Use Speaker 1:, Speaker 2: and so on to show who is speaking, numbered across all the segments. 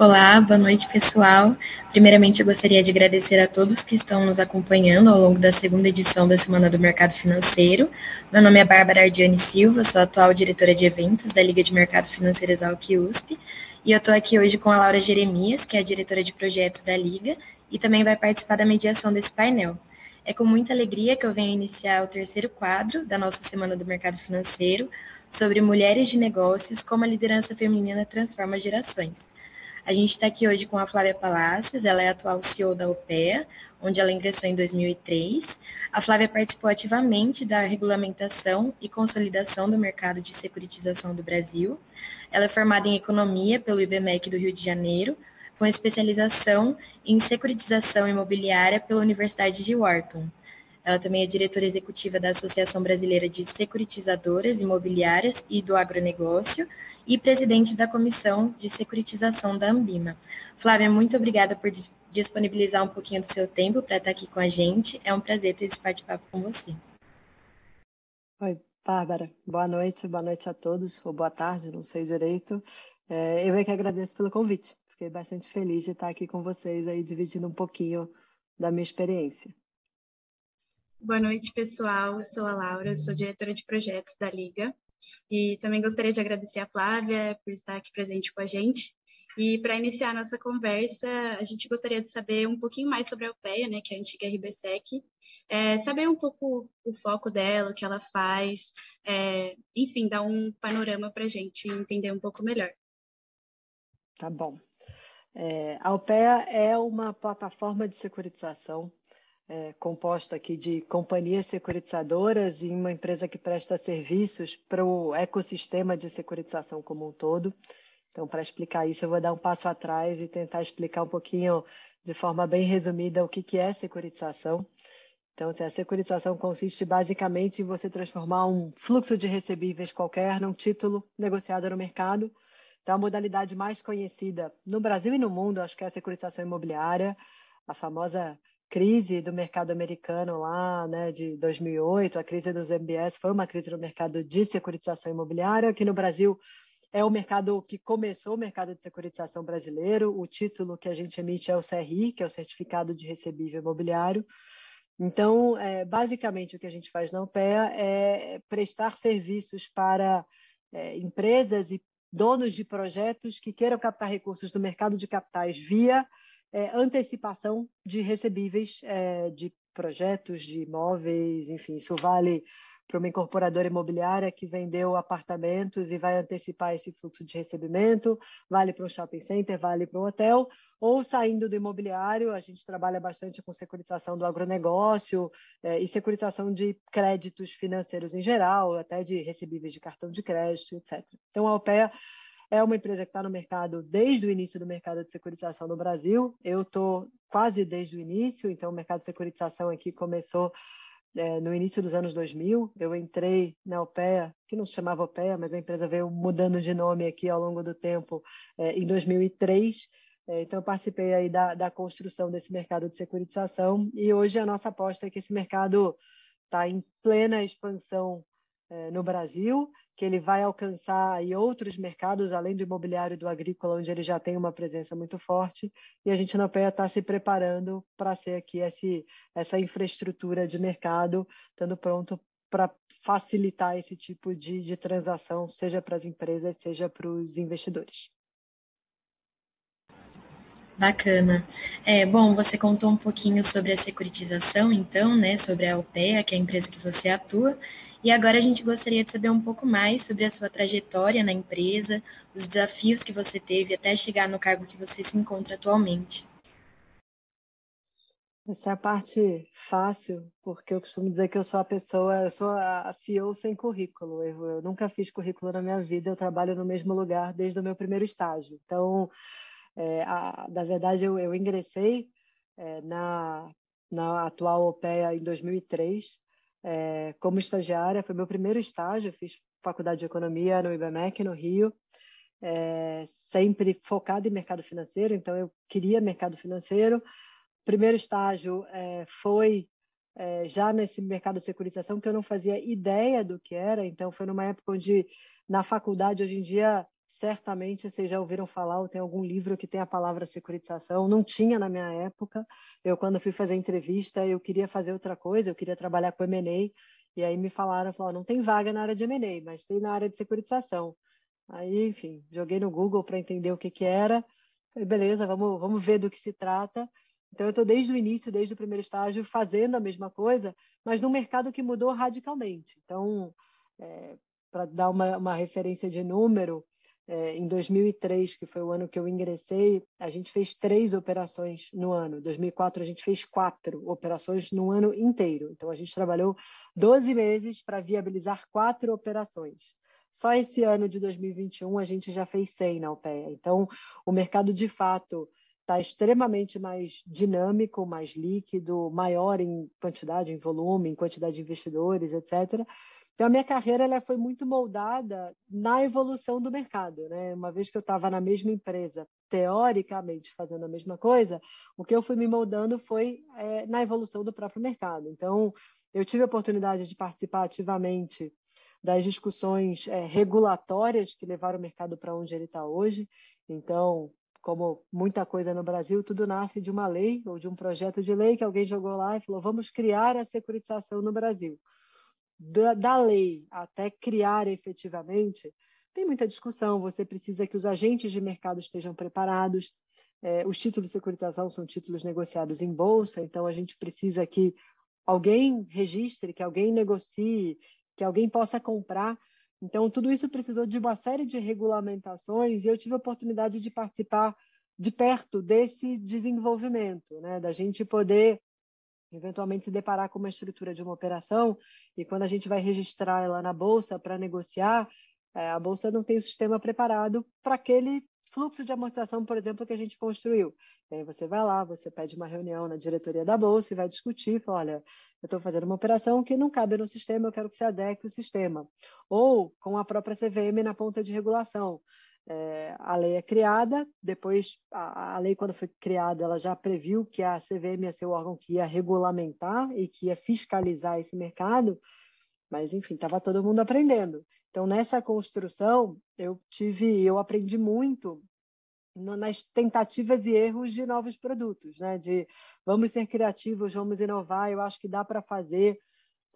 Speaker 1: Olá, boa noite, pessoal. Primeiramente, eu gostaria de agradecer a todos que estão nos acompanhando ao longo da segunda edição da Semana do Mercado Financeiro. Meu nome é Bárbara Ardiane Silva, sou atual diretora de eventos da Liga de Mercado Financeiro Exalc USP, e eu estou aqui hoje com a Laura Jeremias, que é a diretora de projetos da Liga, e também vai participar da mediação desse painel. É com muita alegria que eu venho iniciar o terceiro quadro da nossa Semana do Mercado Financeiro, sobre mulheres de negócios, como a liderança feminina transforma gerações. A gente está aqui hoje com a Flávia Palácios, ela é atual CEO da OPEA, onde ela ingressou em 2003. A Flávia participou ativamente da regulamentação e consolidação do mercado de securitização do Brasil. Ela é formada em Economia pelo IBMEC do Rio de Janeiro, com especialização em securitização imobiliária pela Universidade de Wharton. Ela também é diretora executiva da Associação Brasileira de Securitizadoras Imobiliárias e do Agronegócio e presidente da Comissão de Securitização da Ambima. Flávia, muito obrigada por disponibilizar um pouquinho do seu tempo para estar aqui com a gente. É um prazer ter esse bate-papo com você.
Speaker 2: Oi, Bárbara. Boa noite, boa noite a todos, ou boa tarde, não sei direito. É, eu é que agradeço pelo convite. Fiquei bastante feliz de estar aqui com vocês aí, dividindo um pouquinho da minha experiência.
Speaker 3: Boa noite, pessoal. Eu sou a Laura, sou diretora de projetos da Liga. E também gostaria de agradecer a Flávia por estar aqui presente com a gente. E para iniciar nossa conversa, a gente gostaria de saber um pouquinho mais sobre a UPEA, né, que é a antiga RBSEC, é, saber um pouco o foco dela, o que ela faz, é, enfim, dar um panorama para a gente entender um pouco melhor.
Speaker 2: Tá bom. É, a UPEA é uma plataforma de securitização é, composta aqui de companhias securitizadoras e uma empresa que presta serviços para o ecossistema de securitização como um todo. Então, para explicar isso, eu vou dar um passo atrás e tentar explicar um pouquinho, de forma bem resumida, o que, que é securitização. Então, a securitização consiste basicamente em você transformar um fluxo de recebíveis qualquer num título negociado no mercado. Então, a modalidade mais conhecida no Brasil e no mundo, acho que é a securitização imobiliária, a famosa crise do mercado americano lá, né, de 2008, a crise dos MBS foi uma crise no mercado de securitização imobiliária. Aqui no Brasil é o mercado que começou o mercado de securitização brasileiro. O título que a gente emite é o CRI, que é o Certificado de Recebível Imobiliário. Então, é, basicamente, o que a gente faz na UPEA é prestar serviços para é, empresas e donos de projetos que queiram captar recursos do mercado de capitais via é, antecipação de recebíveis é, de projetos, de imóveis, enfim, isso vale para uma incorporadora imobiliária que vendeu apartamentos e vai antecipar esse fluxo de recebimento, vale para um shopping center, vale para um hotel, ou saindo do imobiliário, a gente trabalha bastante com securitização do agronegócio é, e securitização de créditos financeiros em geral, até de recebíveis de cartão de crédito, etc. Então, a OPEA é uma empresa que está no mercado desde o início do mercado de securitização no Brasil. Eu estou quase desde o início, então o mercado de securitização aqui começou é, no início dos anos 2000. Eu entrei na OPEA, que não se chamava OPEA, mas a empresa veio mudando de nome aqui ao longo do tempo, é, em 2003. É, então, eu participei aí da, da construção desse mercado de securitização e hoje a nossa aposta é que esse mercado está em plena expansão é, no Brasil que ele vai alcançar aí outros mercados, além do imobiliário e do agrícola, onde ele já tem uma presença muito forte, e a gente na PEA está se preparando para ser aqui esse, essa infraestrutura de mercado, estando pronto para facilitar esse tipo de, de transação, seja para as empresas, seja para os investidores.
Speaker 1: Bacana. É, bom, você contou um pouquinho sobre a securitização, então, né, sobre a UPEA, que é a empresa que você atua, e agora a gente gostaria de saber um pouco mais sobre a sua trajetória na empresa, os desafios que você teve até chegar no cargo que você se encontra atualmente.
Speaker 2: Essa é a parte fácil, porque eu costumo dizer que eu sou a pessoa, eu sou a CEO sem currículo. Eu, eu nunca fiz currículo na minha vida, eu trabalho no mesmo lugar desde o meu primeiro estágio. Então, é, a, na verdade, eu, eu ingressei é, na, na atual OPEA em 2003 é, como estagiária. Foi meu primeiro estágio, fiz faculdade de economia no IBMEC, no Rio, é, sempre focado em mercado financeiro, então eu queria mercado financeiro. Primeiro estágio é, foi é, já nesse mercado de securitização que eu não fazia ideia do que era, então foi numa época onde na faculdade hoje em dia certamente vocês já ouviram falar, ou tem algum livro que tem a palavra securitização. Não tinha na minha época. Eu, quando fui fazer entrevista, eu queria fazer outra coisa, eu queria trabalhar com M&A, e aí me falaram, falaram, não tem vaga na área de M&A, mas tem na área de securitização. Aí, enfim, joguei no Google para entender o que, que era. Falei, beleza, vamos, vamos ver do que se trata. Então, eu estou desde o início, desde o primeiro estágio, fazendo a mesma coisa, mas num mercado que mudou radicalmente. Então, é, para dar uma, uma referência de número, é, em 2003, que foi o ano que eu ingressei, a gente fez três operações no ano. Em 2004, a gente fez quatro operações no ano inteiro. Então, a gente trabalhou 12 meses para viabilizar quatro operações. Só esse ano de 2021, a gente já fez 100 na UPEA. Então, o mercado, de fato, está extremamente mais dinâmico, mais líquido, maior em quantidade, em volume, em quantidade de investidores, etc. Então, a minha carreira ela foi muito moldada na evolução do mercado. Né? Uma vez que eu estava na mesma empresa, teoricamente fazendo a mesma coisa, o que eu fui me moldando foi é, na evolução do próprio mercado. Então, eu tive a oportunidade de participar ativamente das discussões é, regulatórias que levaram o mercado para onde ele está hoje. Então, como muita coisa no Brasil, tudo nasce de uma lei ou de um projeto de lei que alguém jogou lá e falou: vamos criar a securitização no Brasil da, da lei até criar efetivamente, tem muita discussão. Você precisa que os agentes de mercado estejam preparados. É, os títulos de securitização são títulos negociados em bolsa, então a gente precisa que alguém registre, que alguém negocie, que alguém possa comprar. Então, tudo isso precisou de uma série de regulamentações e eu tive a oportunidade de participar de perto desse desenvolvimento, né? da gente poder eventualmente se deparar com uma estrutura de uma operação e quando a gente vai registrar ela na bolsa para negociar, é, a bolsa não tem o sistema preparado para aquele fluxo de amortização, por exemplo, que a gente construiu. E aí você vai lá, você pede uma reunião na diretoria da bolsa e vai discutir, fala, olha, eu estou fazendo uma operação que não cabe no sistema, eu quero que você adeque o sistema. Ou com a própria CVM na ponta de regulação é, a lei é criada, depois a, a, lei quando foi criada ela já previu que a CVM ia ser o órgão que ia regulamentar e que ia fiscalizar esse mercado, mas enfim, estava todo mundo aprendendo. Então nessa construção eu tive, eu aprendi muito nas tentativas e erros de novos produtos, né? De vamos ser criativos, vamos inovar, eu acho que dá para fazer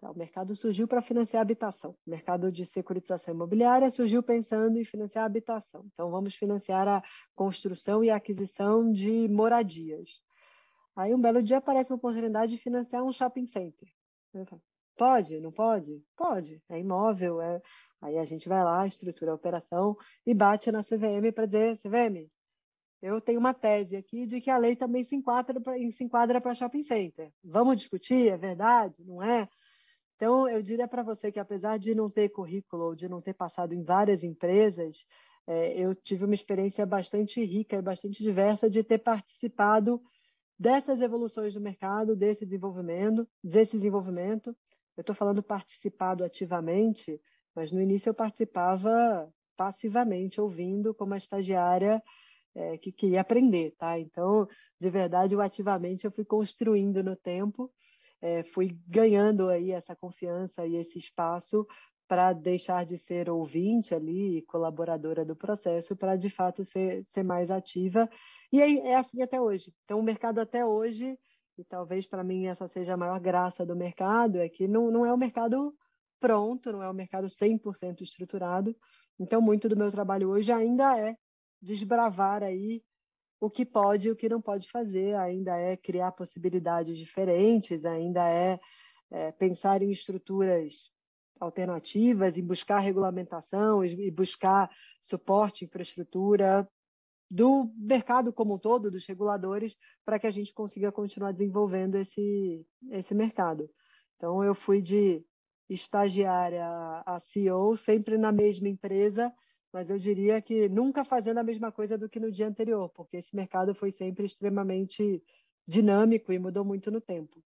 Speaker 2: o mercado surgiu para financiar habitação. O mercado de securitização imobiliária surgiu pensando em financiar habitação. Então, vamos financiar a construção e a aquisição de moradias. Aí, um belo dia, aparece uma oportunidade de financiar um shopping center. Pode? Não pode? Pode. É imóvel. É... Aí a gente vai lá, estrutura a operação e bate na CVM para dizer: CVM, eu tenho uma tese aqui de que a lei também se enquadra para shopping center. Vamos discutir? É verdade? Não é? Então, eu diria para você que, apesar de não ter currículo ou de não ter passado em várias empresas, é, eu tive uma experiência bastante rica e bastante diversa de ter participado dessas evoluções do mercado, desse desenvolvimento, desse desenvolvimento. Eu estou falando participado ativamente, mas no início eu participava passivamente, ouvindo como a estagiária é, que queria aprender, tá? Então, de verdade, eu ativamente eu fui construindo no tempo é, fui ganhando aí essa confiança e esse espaço para deixar de ser ouvinte ali, colaboradora do processo, para de fato ser, ser mais ativa. E é, é assim até hoje. Então, o mercado até hoje, e talvez para mim essa seja a maior graça do mercado, é que não, não é um mercado pronto, não é um mercado 100% estruturado. Então, muito do meu trabalho hoje ainda é desbravar aí o que pode e o que não pode fazer, ainda é criar possibilidades diferentes, ainda é, é pensar em estruturas alternativas, em buscar regulamentação e buscar suporte, infraestrutura do mercado como um todo, dos reguladores, para que a gente consiga continuar desenvolvendo esse, esse mercado. Então, eu fui de estagiária a CEO, sempre na mesma empresa, mas eu diria que nunca fazendo a mesma coisa do que no dia anterior, porque esse mercado foi sempre extremamente dinâmico e mudou muito no tempo.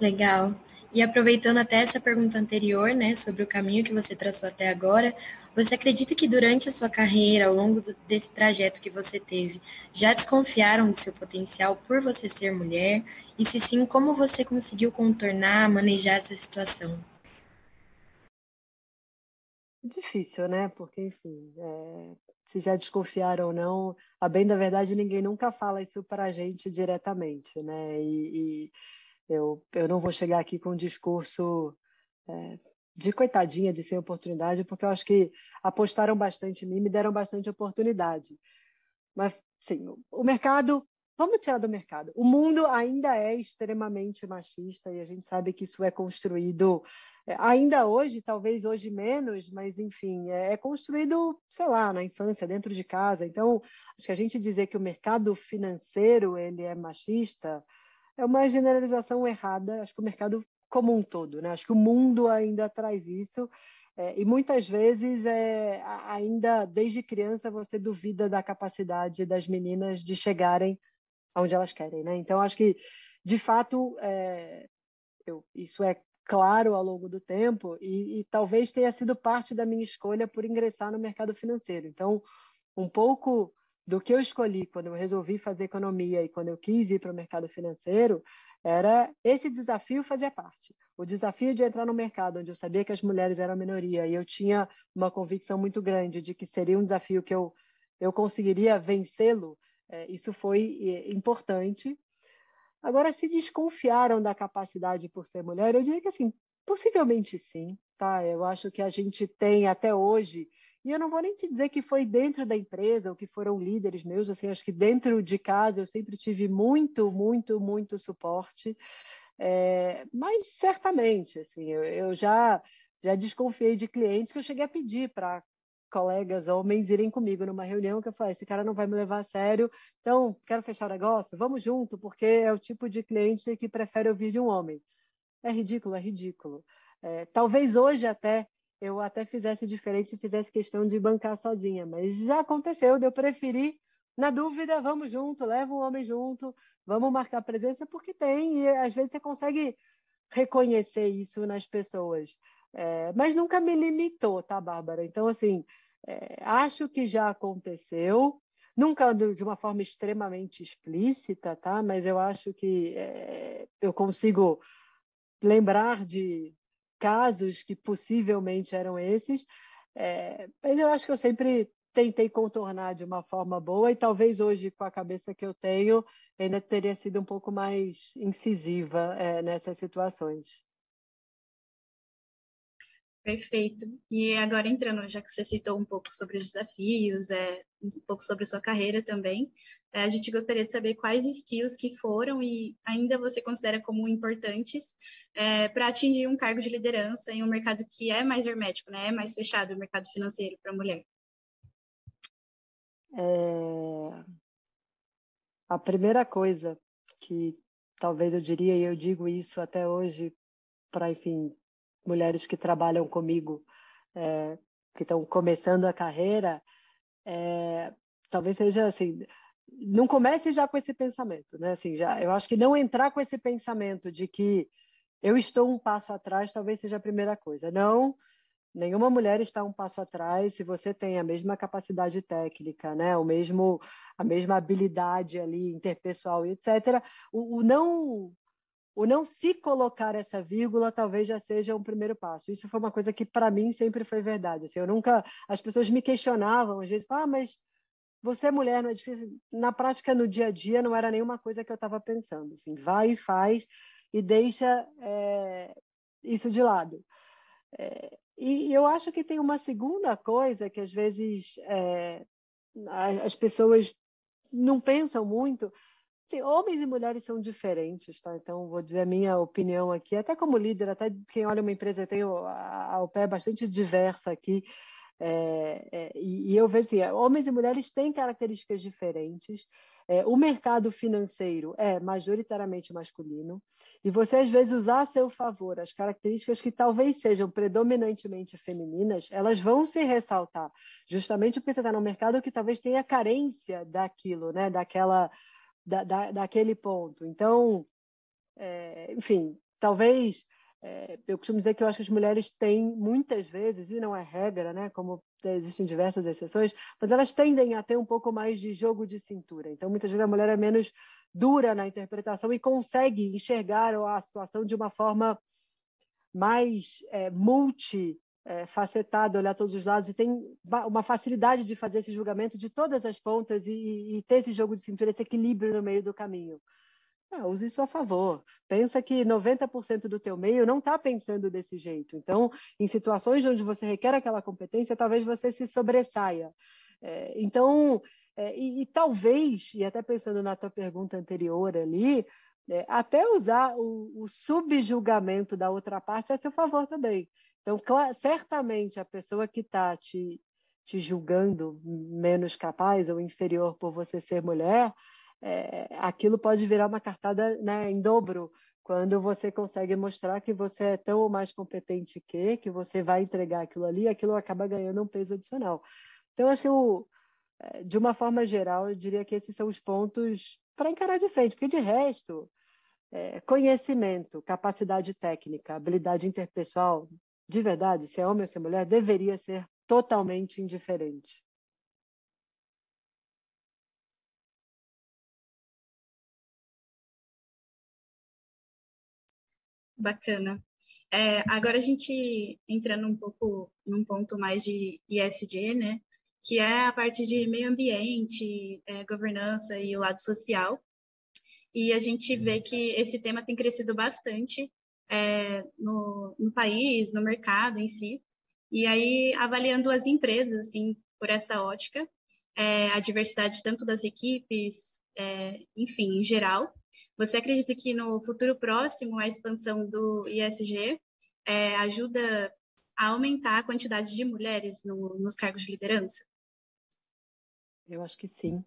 Speaker 1: Legal. E aproveitando até essa pergunta anterior, né, sobre o caminho que você traçou até agora, você acredita que durante a sua carreira, ao longo desse trajeto que você teve, já desconfiaram do seu potencial por você ser mulher? E se sim, como você conseguiu contornar, manejar essa situação?
Speaker 2: Difícil, né? Porque, enfim, é, se já desconfiaram ou não, a bem da verdade, ninguém nunca fala isso para a gente diretamente, né? E, e, eu, eu não vou chegar aqui com um discurso é, de coitadinha, de sem oportunidade, porque eu acho que apostaram bastante em mim, me deram bastante oportunidade. Mas, sim, o mercado, vamos tirar do mercado. O mundo ainda é extremamente machista e a gente sabe que isso é construído é, ainda hoje, talvez hoje menos, mas enfim, é, é construído, sei lá, na infância, dentro de casa. Então, acho que a gente dizer que o mercado financeiro ele é machista é uma generalização errada. Acho que o mercado como um todo, né? Acho que o mundo ainda traz isso. É, e muitas vezes, é, ainda desde criança, você duvida da capacidade das meninas de chegarem aonde elas querem. Né? Então, acho que, de fato, é, eu, isso é claro ao longo do tempo e, e, talvez tenha sido parte da minha escolha por ingressar no mercado financeiro. Então, um pouco do que eu escolhi quando eu resolvi fazer economia e quando eu quis ir para o mercado financeiro era esse desafio fazia parte. O desafio de entrar no mercado onde eu sabia que as mulheres eram a minoria e eu tinha uma convicção muito grande de que seria um desafio que eu, eu conseguiria vencê-lo, é, isso foi é, importante Agora, se desconfiaram da capacidade por ser mulher, eu diria que assim, possivelmente sim, tá? Eu acho que a gente tem até hoje, e eu não vou nem te dizer que foi dentro da empresa ou que foram líderes meus, assim, acho que dentro de casa eu sempre tive muito, muito, muito suporte. É, mas certamente, assim, eu, eu já já desconfiei de clientes que eu cheguei a pedir para colegas homens irem comigo numa reunião que eu falei, esse cara não vai me levar a sério, então quero fechar negócio, vamos junto, porque é o tipo de cliente que prefere ouvir de um homem. É ridículo, é ridículo. É, talvez hoje até eu até fizesse diferente e fizesse questão de bancar sozinha, mas já aconteceu eu preferir, na dúvida, vamos junto, leva um homem junto, vamos marcar presença, porque tem, e às vezes você consegue reconhecer isso nas pessoas. É, mas nunca me limitou, tá, Bárbara? Então, assim, é, acho que já aconteceu, nunca de uma forma extremamente explícita, tá? Mas eu acho que é, eu consigo lembrar de casos que possivelmente eram esses, é, mas eu acho que eu sempre tentei contornar de uma forma boa e talvez hoje, com a cabeça que eu tenho, ainda teria sido um pouco mais incisiva é, nessas situações.
Speaker 3: Perfeito. E agora entrando, já que você citou um pouco sobre os desafios, é, um pouco sobre sua carreira também, é, a gente gostaria de saber quais skills que foram e ainda você considera como importantes é, para atingir um cargo de liderança em um mercado que é mais hermético, né? É mais fechado o mercado financeiro para a mulher.
Speaker 2: É... A primeira coisa que talvez eu diria, e eu digo isso até hoje, para, enfim, mulheres que trabalham comigo, é, que estão começando a carreira, é, talvez seja assim, não comece já com esse pensamento, né? Assim, já, eu acho que não entrar com esse pensamento de que eu estou um passo atrás, talvez seja a primeira coisa. Não, nenhuma mulher está um passo atrás se você tem a mesma capacidade técnica, né? O mesmo a mesma habilidade ali interpessoal e etc. O, o não o não se colocar essa vírgula talvez já seja um primeiro passo. Isso foi uma coisa que para mim sempre foi verdade. Assim, eu nunca, as pessoas me questionavam às vezes, ah, mas você é mulher, não é difícil. Na prática, no dia a dia, não era nenhuma coisa que eu estava pensando. Assim, vai e faz e deixa é, isso de lado. É, e eu acho que tem uma segunda coisa que às vezes é, as pessoas não pensam muito, Sim, homens e mulheres são diferentes, tá? Então, vou dizer a minha opinião aqui, até como líder, até quem olha uma empresa, eu tenho a, pé bastante diversa aqui, é, é, e, eu vejo assim, homens e mulheres têm características diferentes, é, o mercado financeiro é majoritariamente masculino, e você, às vezes, usar a seu favor as características que talvez sejam predominantemente femininas, elas vão se ressaltar, justamente porque você está no mercado que talvez tenha carência daquilo, né? daquela da, da, daquele ponto. Então, é, enfim, talvez é, eu costumo dizer que eu acho que as mulheres têm muitas vezes, e não é regra, né, como existem diversas exceções, mas elas tendem a ter um pouco mais de jogo de cintura. Então, muitas vezes a mulher é menos dura na interpretação e consegue enxergar a situação de uma forma mais é, multi é, facetado, olhar todos os lados e tem uma facilidade de fazer esse julgamento de todas as pontas e, e ter esse jogo de cintura, esse equilíbrio no meio do caminho. Ah, use isso a favor. Pensa que 90% do teu meio não está pensando desse jeito. Então, em situações onde você requer aquela competência, talvez você se sobressaia. É, então, é, e, e, talvez, e até pensando na tua pergunta anterior ali, é, até usar o, o subjulgamento da outra parte a seu favor também. Então, certamente, a pessoa que está te, te julgando menos capaz ou inferior por você ser mulher, é, aquilo pode virar uma cartada né, em dobro quando você consegue mostrar que você é tão ou mais competente que, que você vai entregar aquilo ali, aquilo acaba ganhando um peso adicional. Então, acho que eu, é, de uma forma geral, eu diria que esses são os pontos para encarar de frente, porque de resto, é, conhecimento, capacidade técnica, habilidade interpessoal, de verdade, se é homem ou se é mulher, deveria ser totalmente indiferente.
Speaker 3: Bacana. É, agora a gente entrando um pouco num ponto mais de ISG, né? Que é a parte de meio ambiente, é, governança e o lado social. E a gente vê que esse tema tem crescido bastante é, no, no país, no mercado em si. E aí, avaliando as empresas, assim, por essa ótica, é, a diversidade tanto das equipes, é, enfim, em geral. Você acredita que no futuro próximo a expansão do ISG é, ajuda a aumentar a quantidade de mulheres no, nos cargos de liderança?
Speaker 2: Eu acho que sim.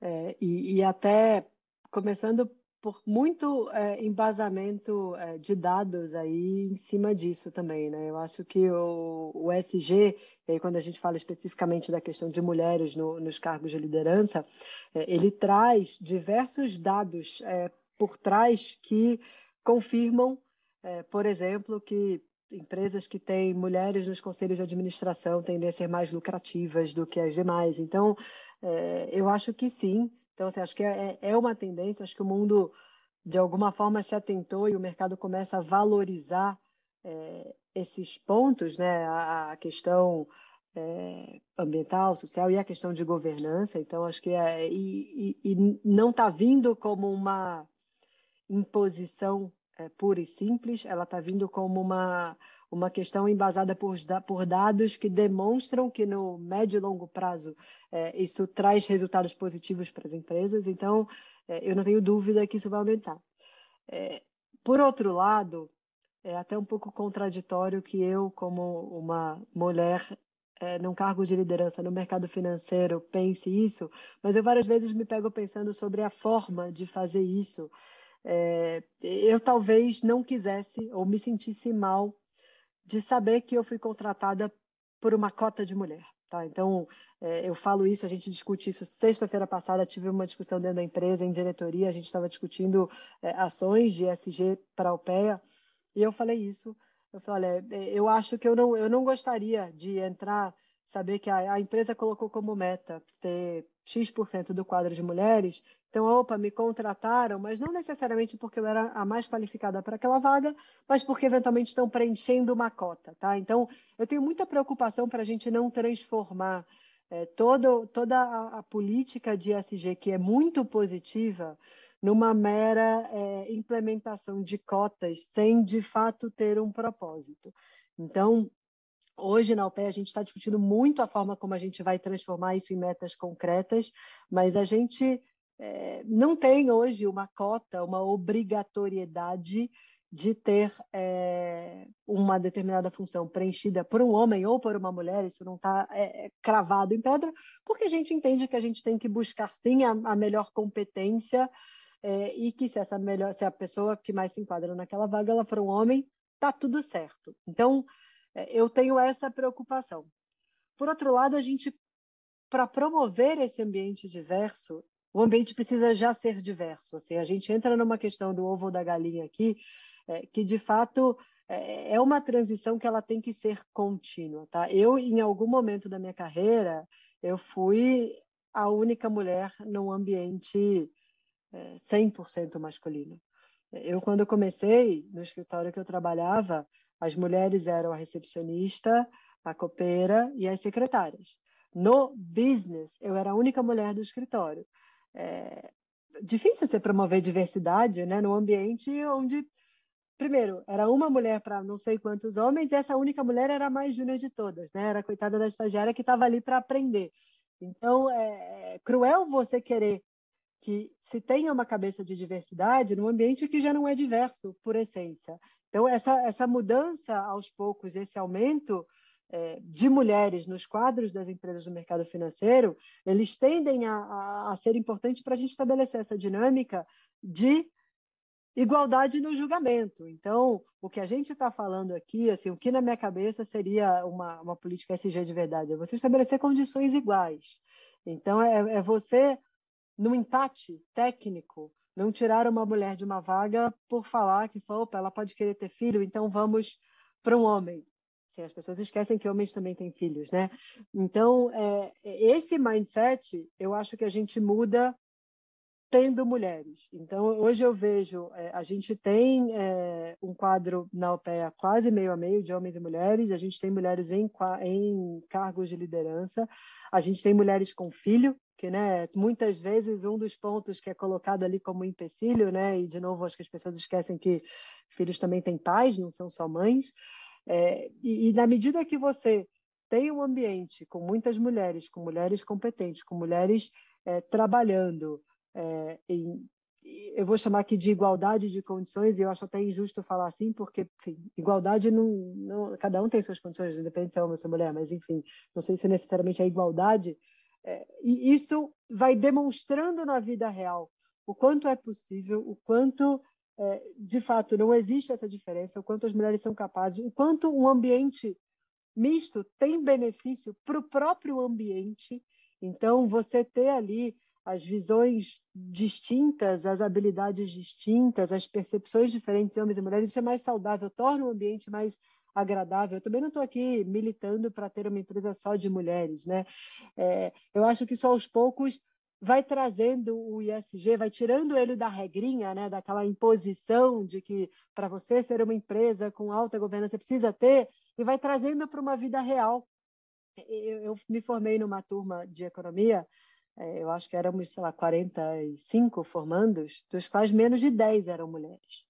Speaker 2: É, e, e, até começando por muito é, embasamento é, de dados aí em cima disso também, né? Eu acho que o, o SG, aí quando a gente fala especificamente da questão de mulheres no, nos cargos de liderança, é, ele traz diversos dados é, por trás que confirmam, é, por exemplo, que empresas que têm mulheres nos conselhos de administração tendem a ser mais lucrativas do que as demais. Então, é, eu acho que sim, então, assim, acho que é, é uma tendência, acho que o mundo, de alguma forma, se atentou e o mercado começa a valorizar é, esses pontos, né? a, a questão é, ambiental, social e a questão de governança. Então, acho que é, e, e, e não está vindo como uma imposição é, pura e simples, ela está vindo como uma, uma questão embasada por, por dados que demonstram que no médio e longo prazo é, isso traz resultados positivos para as empresas. Então, é, eu não tenho dúvida que isso vai aumentar. É, por outro lado, é até um pouco contraditório que eu, como uma mulher é, num cargo de liderança no mercado financeiro, pense isso, mas eu várias vezes me pego pensando sobre a forma de fazer isso. É, eu talvez não quisesse ou me sentisse mal de saber que eu fui contratada por uma cota de mulher. Tá? Então, é, eu falo isso, a gente discute isso. Sexta-feira passada tive uma discussão dentro da empresa, em diretoria, a gente estava discutindo é, ações de SG para a UPEA, e eu falei isso. Eu falei, olha, é, eu acho que eu não, eu não gostaria de entrar, saber que a, a empresa colocou como meta ter X% do quadro de mulheres então, opa, me contrataram, mas não necessariamente porque eu era a mais qualificada para aquela vaga, mas porque eventualmente estão preenchendo uma cota, tá? Então, eu tenho muita preocupação para a gente não transformar é, todo, toda a, a, política de SG, que é muito positiva, numa mera é, implementação de cotas, sem de fato ter um propósito. Então, Hoje, na UPE, a gente está discutindo muito a forma como a gente vai transformar isso em metas concretas, mas a gente é, não tem hoje uma cota, uma obrigatoriedade de ter é, uma determinada função preenchida por um homem ou por uma mulher, isso não está é, é, cravado em pedra, porque a gente entende que a gente tem que buscar sim a, a melhor competência é, e que se essa melhor, se a pessoa que mais se enquadra naquela vaga ela for um homem, tá tudo certo. Então eu tenho essa preocupação. Por outro lado, a gente para promover esse ambiente diverso, o ambiente precisa já ser diverso. Assim, a gente entra numa questão do ovo ou da galinha aqui, é, que de fato é, é uma transição que ela tem que ser contínua. Tá? Eu, em algum momento da minha carreira, eu fui a única mulher num ambiente é, 100% masculino. Eu, quando comecei no escritório que eu trabalhava, as mulheres eram a recepcionista, a copeira e as secretárias. No business, eu era a única mulher do escritório. É difícil você promover diversidade né, no ambiente onde, primeiro, era uma mulher para não sei quantos homens, e essa única mulher era a mais júnior de todas, né? Era a coitada da estagiária que estava ali para aprender. Então, é, é cruel você querer que se tenha uma cabeça de diversidade num ambiente que já não é diverso por essência. Então, essa, essa mudança aos poucos, esse aumento é, de mulheres nos quadros das empresas do mercado financeiro, eles tendem a, a, a ser importantes para a gente estabelecer essa dinâmica de igualdade no julgamento. Então, o que a gente está falando aqui, assim, o que na minha cabeça seria uma, uma política SG de verdade, é você estabelecer condições iguais. Então, é, é você, no empate técnico, não tirar uma mulher de uma vaga por falar que, opa, ela pode querer ter filho, então vamos para um homem. Assim, as pessoas esquecem que homens também têm filhos, né? Então, é, esse mindset, eu acho que a gente muda tendo mulheres. Então, hoje eu vejo, é, a gente tem é, um quadro na OPEA quase meio a meio de homens e mulheres, a gente tem mulheres em, em cargos de liderança, a gente tem mulheres com filho, que né, muitas vezes um dos pontos que é colocado ali como empecilho, né, e de novo acho que as pessoas esquecem que filhos também têm pais, não são só mães, é, e, e na medida que você tem um ambiente com muitas mulheres, com mulheres competentes, com mulheres é, trabalhando é, em, eu vou chamar aqui de igualdade de condições, e eu acho até injusto falar assim, porque, enfim, igualdade não, não cada um tem suas condições, independente se é homem ou se é mulher, mas, enfim, não sei se necessariamente é igualdade, é, e isso vai demonstrando na vida real o quanto é possível, o quanto é, de fato, não existe essa diferença, o quanto as mulheres são capazes, o quanto um ambiente misto tem benefício para o próprio ambiente. Então, você ter ali as visões distintas, as habilidades distintas, as percepções diferentes de homens e mulheres, isso é mais saudável, torna o ambiente mais agradável. Eu também não estou aqui militando para ter uma empresa só de mulheres, né? É, eu acho que isso aos poucos vai trazendo o ISG, vai tirando ele da regrinha, né, daquela imposição de que para você ser uma empresa com alta governança precisa ter, e vai trazendo para uma vida real. Eu, eu, me formei numa turma de economia, é, eu acho que éramos, sei lá, 45 formandos, dos quais menos de 10 eram mulheres.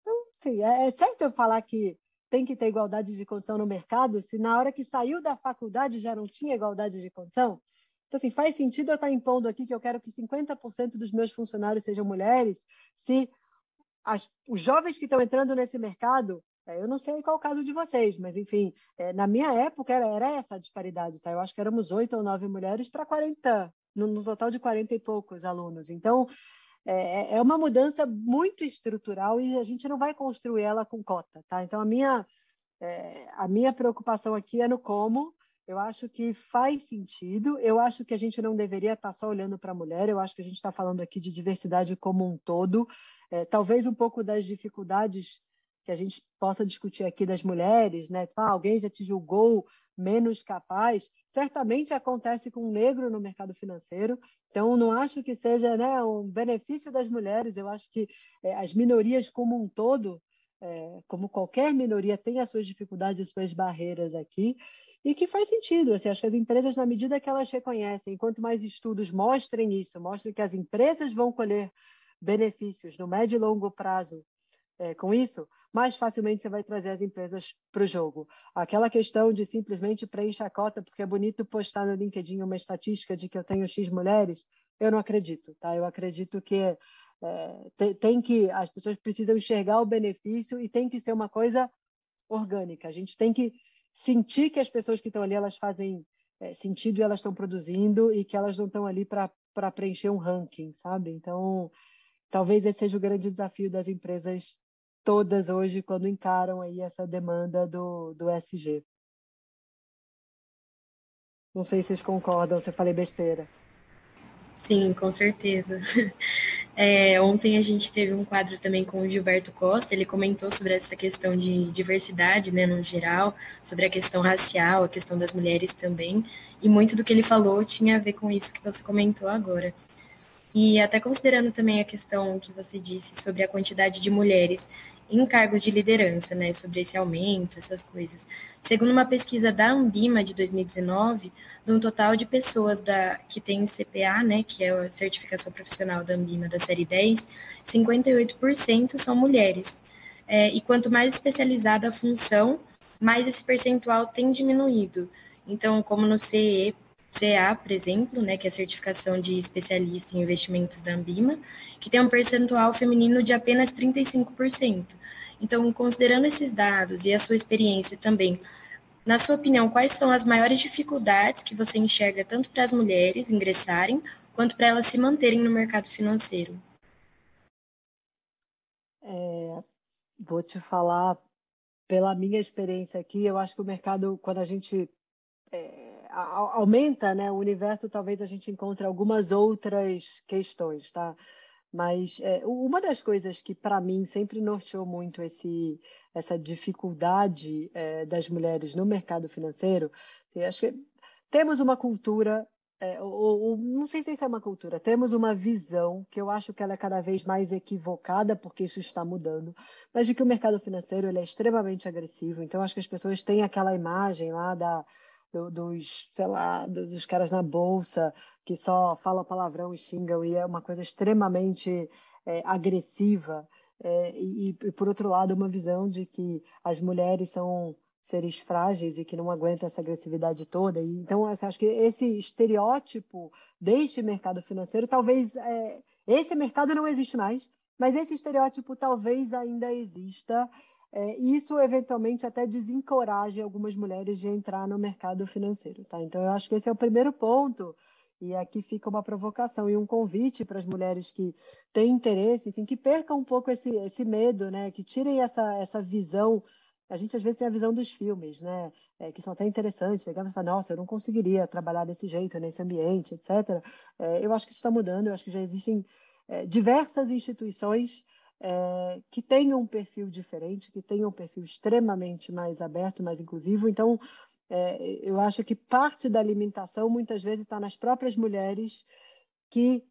Speaker 2: Então, enfim, é, é certo eu falar que tem que ter igualdade de condição no mercado, se na hora que saiu da faculdade já não tinha igualdade de condição? Então, assim, faz sentido eu estar impondo aqui que eu quero que 50% dos meus funcionários sejam mulheres, se as, os jovens que estão entrando nesse mercado, eu não sei qual é o caso de vocês, mas, enfim, é, na minha época era, era, essa a disparidade, tá? Eu acho que éramos oito ou nove mulheres para 40, no, no, total de 40 e poucos alunos. Então, é, é uma mudança muito estrutural e a gente não vai construir ela com cota, tá? Então, a minha, é, a minha preocupação aqui é no como, eu acho que faz sentido. Eu acho que a gente não deveria estar só olhando para a mulher. Eu acho que a gente está falando aqui de diversidade como um todo. É, talvez um pouco das dificuldades que a gente possa discutir aqui das mulheres, né? Ah, alguém já te julgou menos capaz. Certamente acontece com um negro no mercado financeiro. Então, não acho que seja né, um benefício das mulheres. Eu acho que é, as minorias como um todo, é, como qualquer minoria, tem as suas dificuldades e suas barreiras aqui e que faz sentido. Assim, acho que as empresas, na medida que elas reconhecem, quanto mais estudos mostrem isso, mostrem que as empresas vão colher benefícios no médio e longo prazo é, com isso, mais facilmente você vai trazer as empresas para o jogo. Aquela questão de simplesmente preencher a cota porque é bonito postar no LinkedIn uma estatística de que eu tenho X mulheres, eu não acredito, tá? Eu acredito que é, tem, tem que as pessoas precisam enxergar o benefício e tem que ser uma coisa orgânica. A gente tem que sentir que as pessoas que estão ali elas fazem é, sentido e elas estão produzindo e que elas não estão ali para preencher um ranking, sabe? Então, talvez esse seja o grande desafio das empresas todas hoje quando encaram aí essa demanda do, do SG. Não sei se vocês concordam, se eu falei besteira.
Speaker 1: Sim, com certeza. É, ontem a gente teve um quadro também com o Gilberto Costa, ele comentou sobre essa questão de diversidade, né, no geral, sobre a questão racial, a questão das mulheres também, e muito do que ele falou tinha a ver com isso que você comentou agora. E até considerando também a questão que você disse sobre a quantidade de mulheres em cargos de liderança, né, sobre esse aumento, essas coisas. Segundo uma pesquisa da Ambima de 2019, de um total de pessoas da, que têm CPA, né, que é a certificação profissional da Ambima da série 10, 58% são mulheres. É, e quanto mais especializada a função, mais esse percentual tem diminuído. Então, como no CE, CA, por exemplo, né, que é a certificação de especialista em investimentos da Ambima, que tem um percentual feminino de apenas 35%. Então, considerando esses dados e a sua experiência também, na sua opinião, quais são as maiores dificuldades que você enxerga tanto para as mulheres ingressarem, quanto para elas se manterem no mercado financeiro?
Speaker 2: É, vou te falar pela minha experiência aqui, eu acho que o mercado, quando a gente é, aumenta né, o universo, talvez a gente encontre algumas outras questões, tá? Mas é, uma das coisas que, para mim, sempre norteou muito esse, essa dificuldade é, das mulheres no mercado financeiro, acho que temos uma cultura, é, ou, ou, não sei se isso é uma cultura, temos uma visão que eu acho que ela é cada vez mais equivocada, porque isso está mudando, mas de que o mercado financeiro ele é extremamente agressivo. Então, acho que as pessoas têm aquela imagem lá da do, dos, sei lá, dos, dos, caras na bolsa que só falam palavrão e xingam e é uma coisa extremamente é, agressiva. É, e, e, por outro lado, uma visão de que as mulheres são seres frágeis e que não aguentam essa agressividade toda. E, então, assim, acho que esse estereótipo deste mercado financeiro, talvez é, esse mercado não existe mais, mas esse estereótipo talvez ainda exista é, isso eventualmente até desencoraja algumas mulheres de entrar no mercado financeiro, tá? Então eu acho que esse é o primeiro ponto e aqui fica uma provocação e um convite para as mulheres que têm interesse, enfim, que percam um pouco esse, esse medo, né? Que tirem essa, essa visão. A gente às vezes tem a visão dos filmes, né? É, que são até interessantes. Legal, fala, nossa, eu não conseguiria trabalhar desse jeito, nesse ambiente, etc. É, eu acho que isso está mudando. Eu acho que já existem é, diversas instituições é, que tenham um perfil diferente, que tenham um perfil extremamente mais aberto, mais inclusivo. Então, é, eu acho que parte da alimentação muitas vezes está nas próprias mulheres que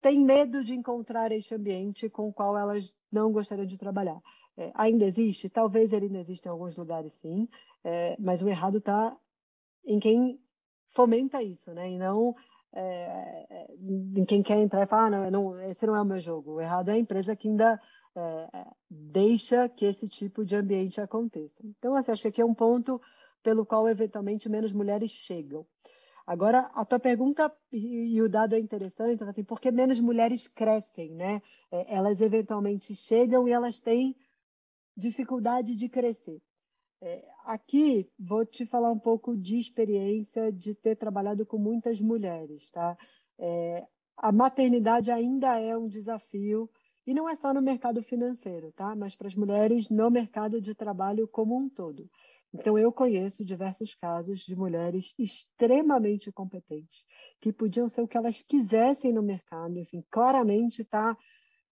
Speaker 2: têm medo de encontrar este ambiente com o qual elas não gostariam de trabalhar. É, ainda existe? Talvez ele ainda exista em alguns lugares, sim, é, mas o errado está em quem fomenta isso, né? E não é, é, em quem quer entrar e falar, ah, não, não, esse não é o meu jogo. O errado é a empresa que ainda é, deixa que esse tipo de ambiente aconteça. Então, assim, acho que aqui é um ponto pelo qual eventualmente menos mulheres chegam. Agora, a tua pergunta e, o dado é interessante, assim, porque menos mulheres crescem, né? É, elas eventualmente chegam e elas têm dificuldade de crescer. É, aqui vou te falar um pouco de experiência de ter trabalhado com muitas mulheres, tá? É, a maternidade ainda é um desafio e não é só no mercado financeiro, tá? Mas para as mulheres no mercado de trabalho como um todo. Então eu conheço diversos casos de mulheres extremamente competentes que podiam ser o que elas quisessem no mercado, enfim, claramente tá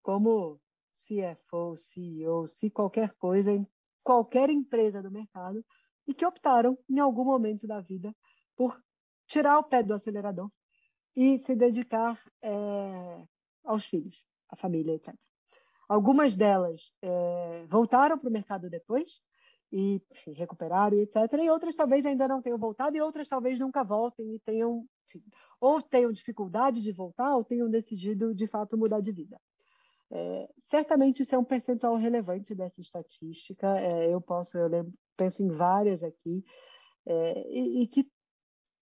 Speaker 2: como CFO, CEO, se qualquer coisa em qualquer empresa do mercado e que optaram, em algum momento da vida, por tirar o pé do acelerador e se dedicar é, aos filhos, à família, etc. Algumas delas é, voltaram para o mercado depois e enfim, recuperaram, etc. E outras talvez ainda não tenham voltado e outras talvez nunca voltem e tenham enfim, ou tenham dificuldade de voltar ou tenham decidido de fato mudar de vida. É, certamente isso é um percentual relevante dessa estatística. É, eu posso, eu lembro, penso em várias aqui, é, e, e, que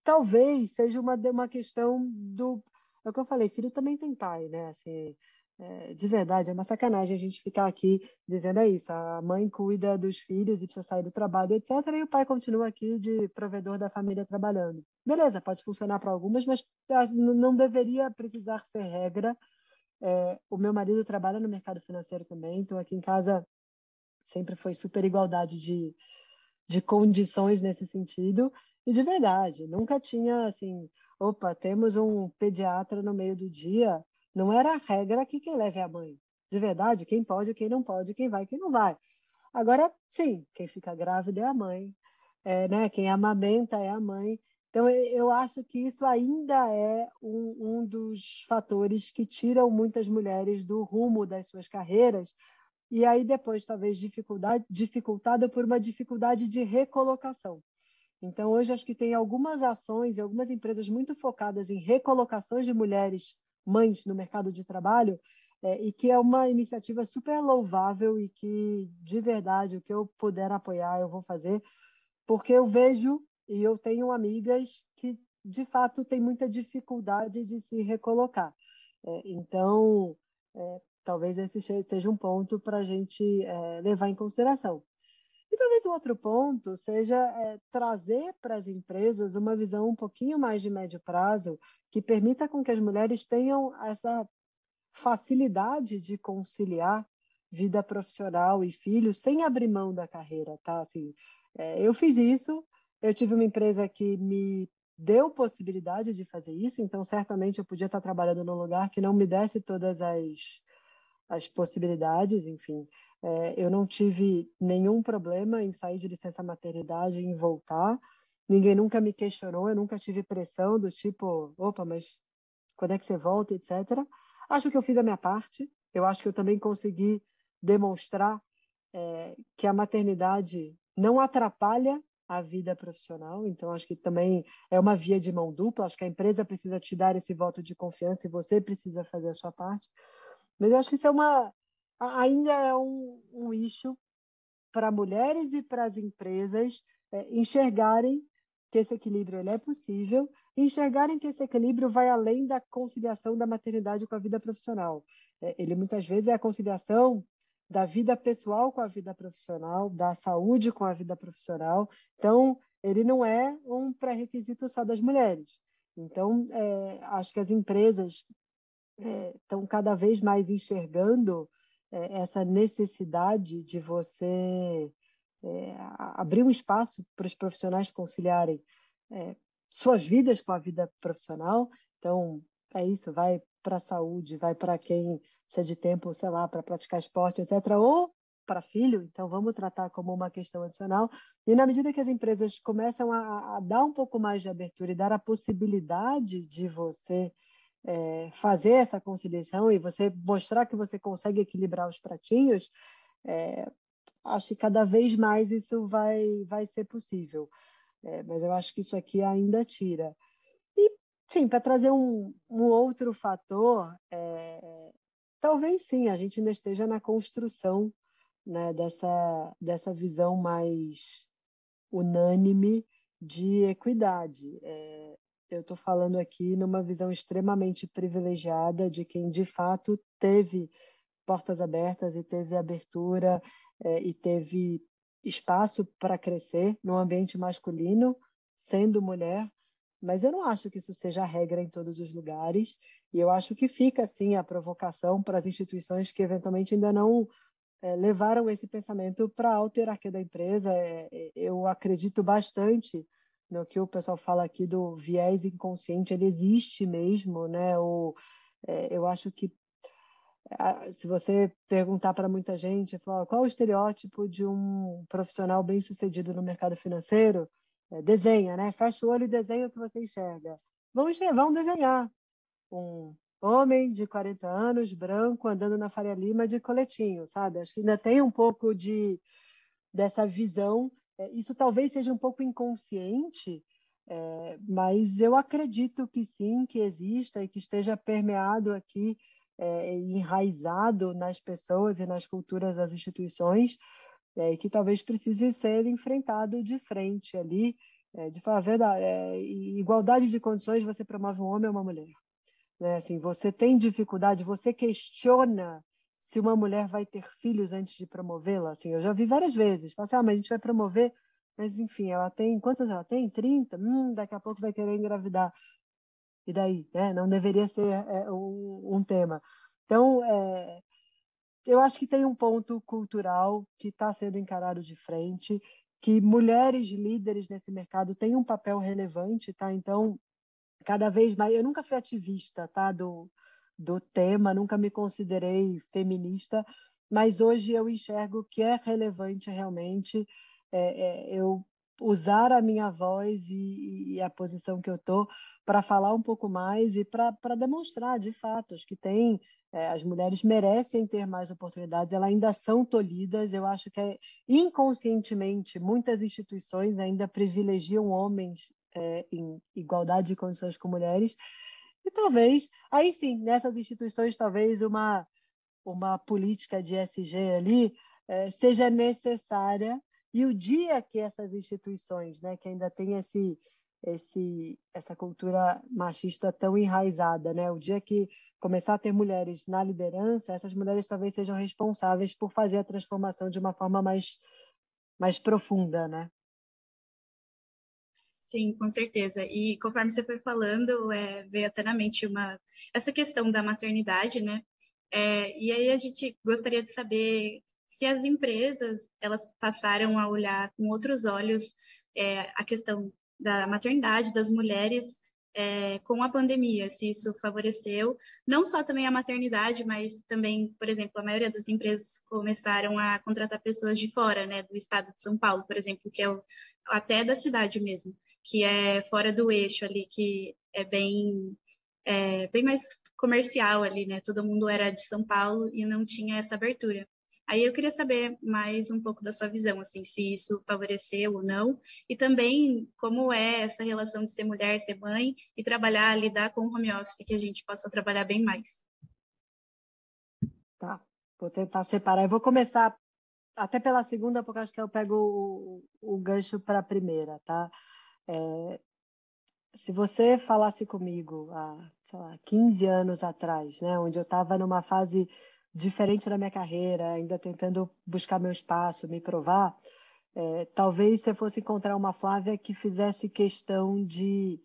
Speaker 2: talvez seja uma, uma questão do. É o que eu falei, filho também tem pai, né? Assim, é, de verdade, é uma sacanagem a gente ficar aqui dizendo é isso, a mãe cuida dos filhos e precisa sair do trabalho, etc. E o pai continua aqui de provedor da família trabalhando. Beleza, pode funcionar para algumas, mas não deveria precisar ser regra é, o meu marido trabalha no mercado financeiro também, então aqui em casa sempre foi super igualdade de, de condições nesse sentido. E de verdade, nunca tinha assim, opa, temos um pediatra no meio do dia. Não era a regra que quem leve é a mãe. De verdade, quem pode, quem não pode, quem vai, quem não vai. Agora, sim, quem fica grávida é a mãe, é, né? quem amamenta é a mãe. Então, eu acho que isso ainda é um, um dos fatores que tiram muitas mulheres do rumo das suas carreiras, e aí depois talvez dificuldade, dificultada por uma dificuldade de recolocação. Então, hoje acho que tem algumas ações e algumas empresas muito focadas em recolocações de mulheres mães no mercado de trabalho, é, e que é uma iniciativa super louvável e que, de verdade, o que eu puder apoiar, eu vou fazer, porque eu vejo e eu tenho amigas que, de fato, têm muita dificuldade de se recolocar. É, então, é, talvez esse seja um ponto para a gente é, levar em consideração. Talvez um outro ponto seja é, trazer para as empresas uma visão um pouquinho mais de médio prazo que permita com que as mulheres tenham essa facilidade de conciliar vida profissional e filhos sem abrir mão da carreira, tá? Assim, é, eu fiz isso, eu tive uma empresa que me deu possibilidade de fazer isso, então certamente eu podia estar trabalhando num lugar que não me desse todas as, as possibilidades, enfim. É, eu não tive nenhum problema em sair de licença maternidade e em voltar. Ninguém nunca me questionou, eu nunca tive pressão do tipo, opa, mas quando é que você volta, etc. Acho que eu fiz a minha parte. Eu acho que eu também consegui demonstrar é, que a maternidade não atrapalha a vida profissional. Então, acho que também é uma via de mão dupla. Acho que a empresa precisa te dar esse voto de confiança e você precisa fazer a sua parte. Mas eu acho que isso é uma ainda é um, um issue para mulheres e para as empresas é, enxergarem que esse equilíbrio ele é possível enxergarem que esse equilíbrio vai além da conciliação da maternidade com a vida profissional. É, ele muitas vezes é a conciliação da vida pessoal com a vida profissional, da saúde com a vida profissional. Então, ele não é um pré-requisito só das mulheres. Então, é, acho que as empresas estão é, cada vez mais enxergando é, essa necessidade de você é, abrir um espaço para os profissionais conciliarem é, suas vidas com a vida profissional. Então, é isso, vai para a saúde, vai para quem precisa de tempo, sei lá, para praticar esporte, etc. Ou para filho, então vamos tratar como uma questão adicional. E na medida que as empresas começam a, a dar um pouco mais de abertura e dar a possibilidade de você é, fazer essa conciliação e você mostrar que você consegue equilibrar os pratinhos, é, acho que cada vez mais isso vai, vai ser possível. É, mas eu acho que isso aqui ainda tira. E, sim, para trazer um, um, outro fator, é, talvez sim, a gente ainda esteja na construção né, dessa, dessa visão mais unânime de equidade. É, eu estou falando aqui numa visão extremamente privilegiada de quem de fato teve portas abertas e teve abertura é, e teve espaço para crescer no ambiente masculino, sendo mulher, mas eu não acho que isso seja a regra em todos os lugares, e eu acho que fica, assim, a provocação para as instituições que eventualmente ainda não é, levaram esse pensamento para a hierarquia da empresa. É, eu acredito bastante no que o pessoal fala aqui do viés inconsciente, ele existe mesmo, né? O, é, eu acho que se você perguntar para muita gente, falar, qual o estereótipo de um profissional bem sucedido no mercado financeiro, é, desenha, né? Fecha o olho e desenha o que você enxerga. Vão, vão desenhar um homem de 40 anos, branco, andando na Faria Lima de coletinho, sabe? Acho que ainda tem um pouco de dessa visão isso talvez seja um pouco inconsciente, é, mas eu acredito que sim, que exista e que esteja permeado aqui, é, enraizado nas pessoas e nas culturas das instituições, é, que talvez precise ser enfrentado de frente ali, é, de falar a é, igualdade de condições você promove um homem ou uma mulher. Né? Assim, você tem dificuldade, você questiona se uma mulher vai ter filhos antes de promovê-la. Assim, eu já vi várias vezes. Fala assim, ah, mas a gente vai promover, mas enfim, ela tem, quantas ela tem? 30? Hum, daqui a pouco vai querer engravidar. E daí? Né? Não deveria ser é, um, um, tema. Então, é, eu acho que tem um ponto cultural que está sendo encarado de frente, que mulheres líderes nesse mercado têm um papel relevante, tá? Então, cada vez mais, eu nunca fui ativista, tá, do, do tema, nunca me considerei feminista, mas hoje eu enxergo que é relevante realmente é, é, eu usar a minha voz e, e a posição que eu estou para falar um pouco mais e para demonstrar, de fato, que tem é, as mulheres merecem ter mais oportunidades, elas ainda são tolhidas. Eu acho que é, inconscientemente muitas instituições ainda privilegiam homens é, em igualdade de condições com mulheres. E talvez, aí sim, nessas instituições, talvez uma, uma política de SG ali é, seja necessária. E o dia que essas instituições, né, que ainda tem esse, esse, essa cultura machista tão enraizada, né? O dia que começar a ter mulheres na liderança, essas mulheres talvez sejam responsáveis por fazer a transformação de uma forma mais, mais profunda, né?
Speaker 3: Sim, com certeza. E conforme você foi falando, é, veio até na mente uma, essa questão da maternidade, né? É, e aí a gente gostaria de saber se as empresas elas passaram a olhar com outros olhos é, a questão da maternidade das mulheres é, com a pandemia, se isso favoreceu não só também a maternidade, mas também, por exemplo, a maioria das empresas começaram a contratar pessoas de fora, né, do estado de São Paulo, por exemplo, que é o, até da cidade mesmo, que é fora do eixo ali, que é bem é, bem mais comercial ali, né? Todo mundo era de São Paulo e não tinha essa abertura. Aí eu queria saber mais um pouco da sua visão, assim, se isso favoreceu ou não, e também como é essa relação de ser mulher, ser mãe e trabalhar, lidar com o home office, que a gente possa trabalhar bem mais.
Speaker 2: Tá, vou tentar separar. Eu vou começar até pela segunda, porque acho que eu pego o, o gancho para a primeira, tá? É, se você falasse comigo há, sei lá, 15 anos atrás, né, onde eu estava numa fase diferente da minha carreira, ainda tentando buscar meu espaço, me provar, é, talvez você fosse encontrar uma Flávia que fizesse questão de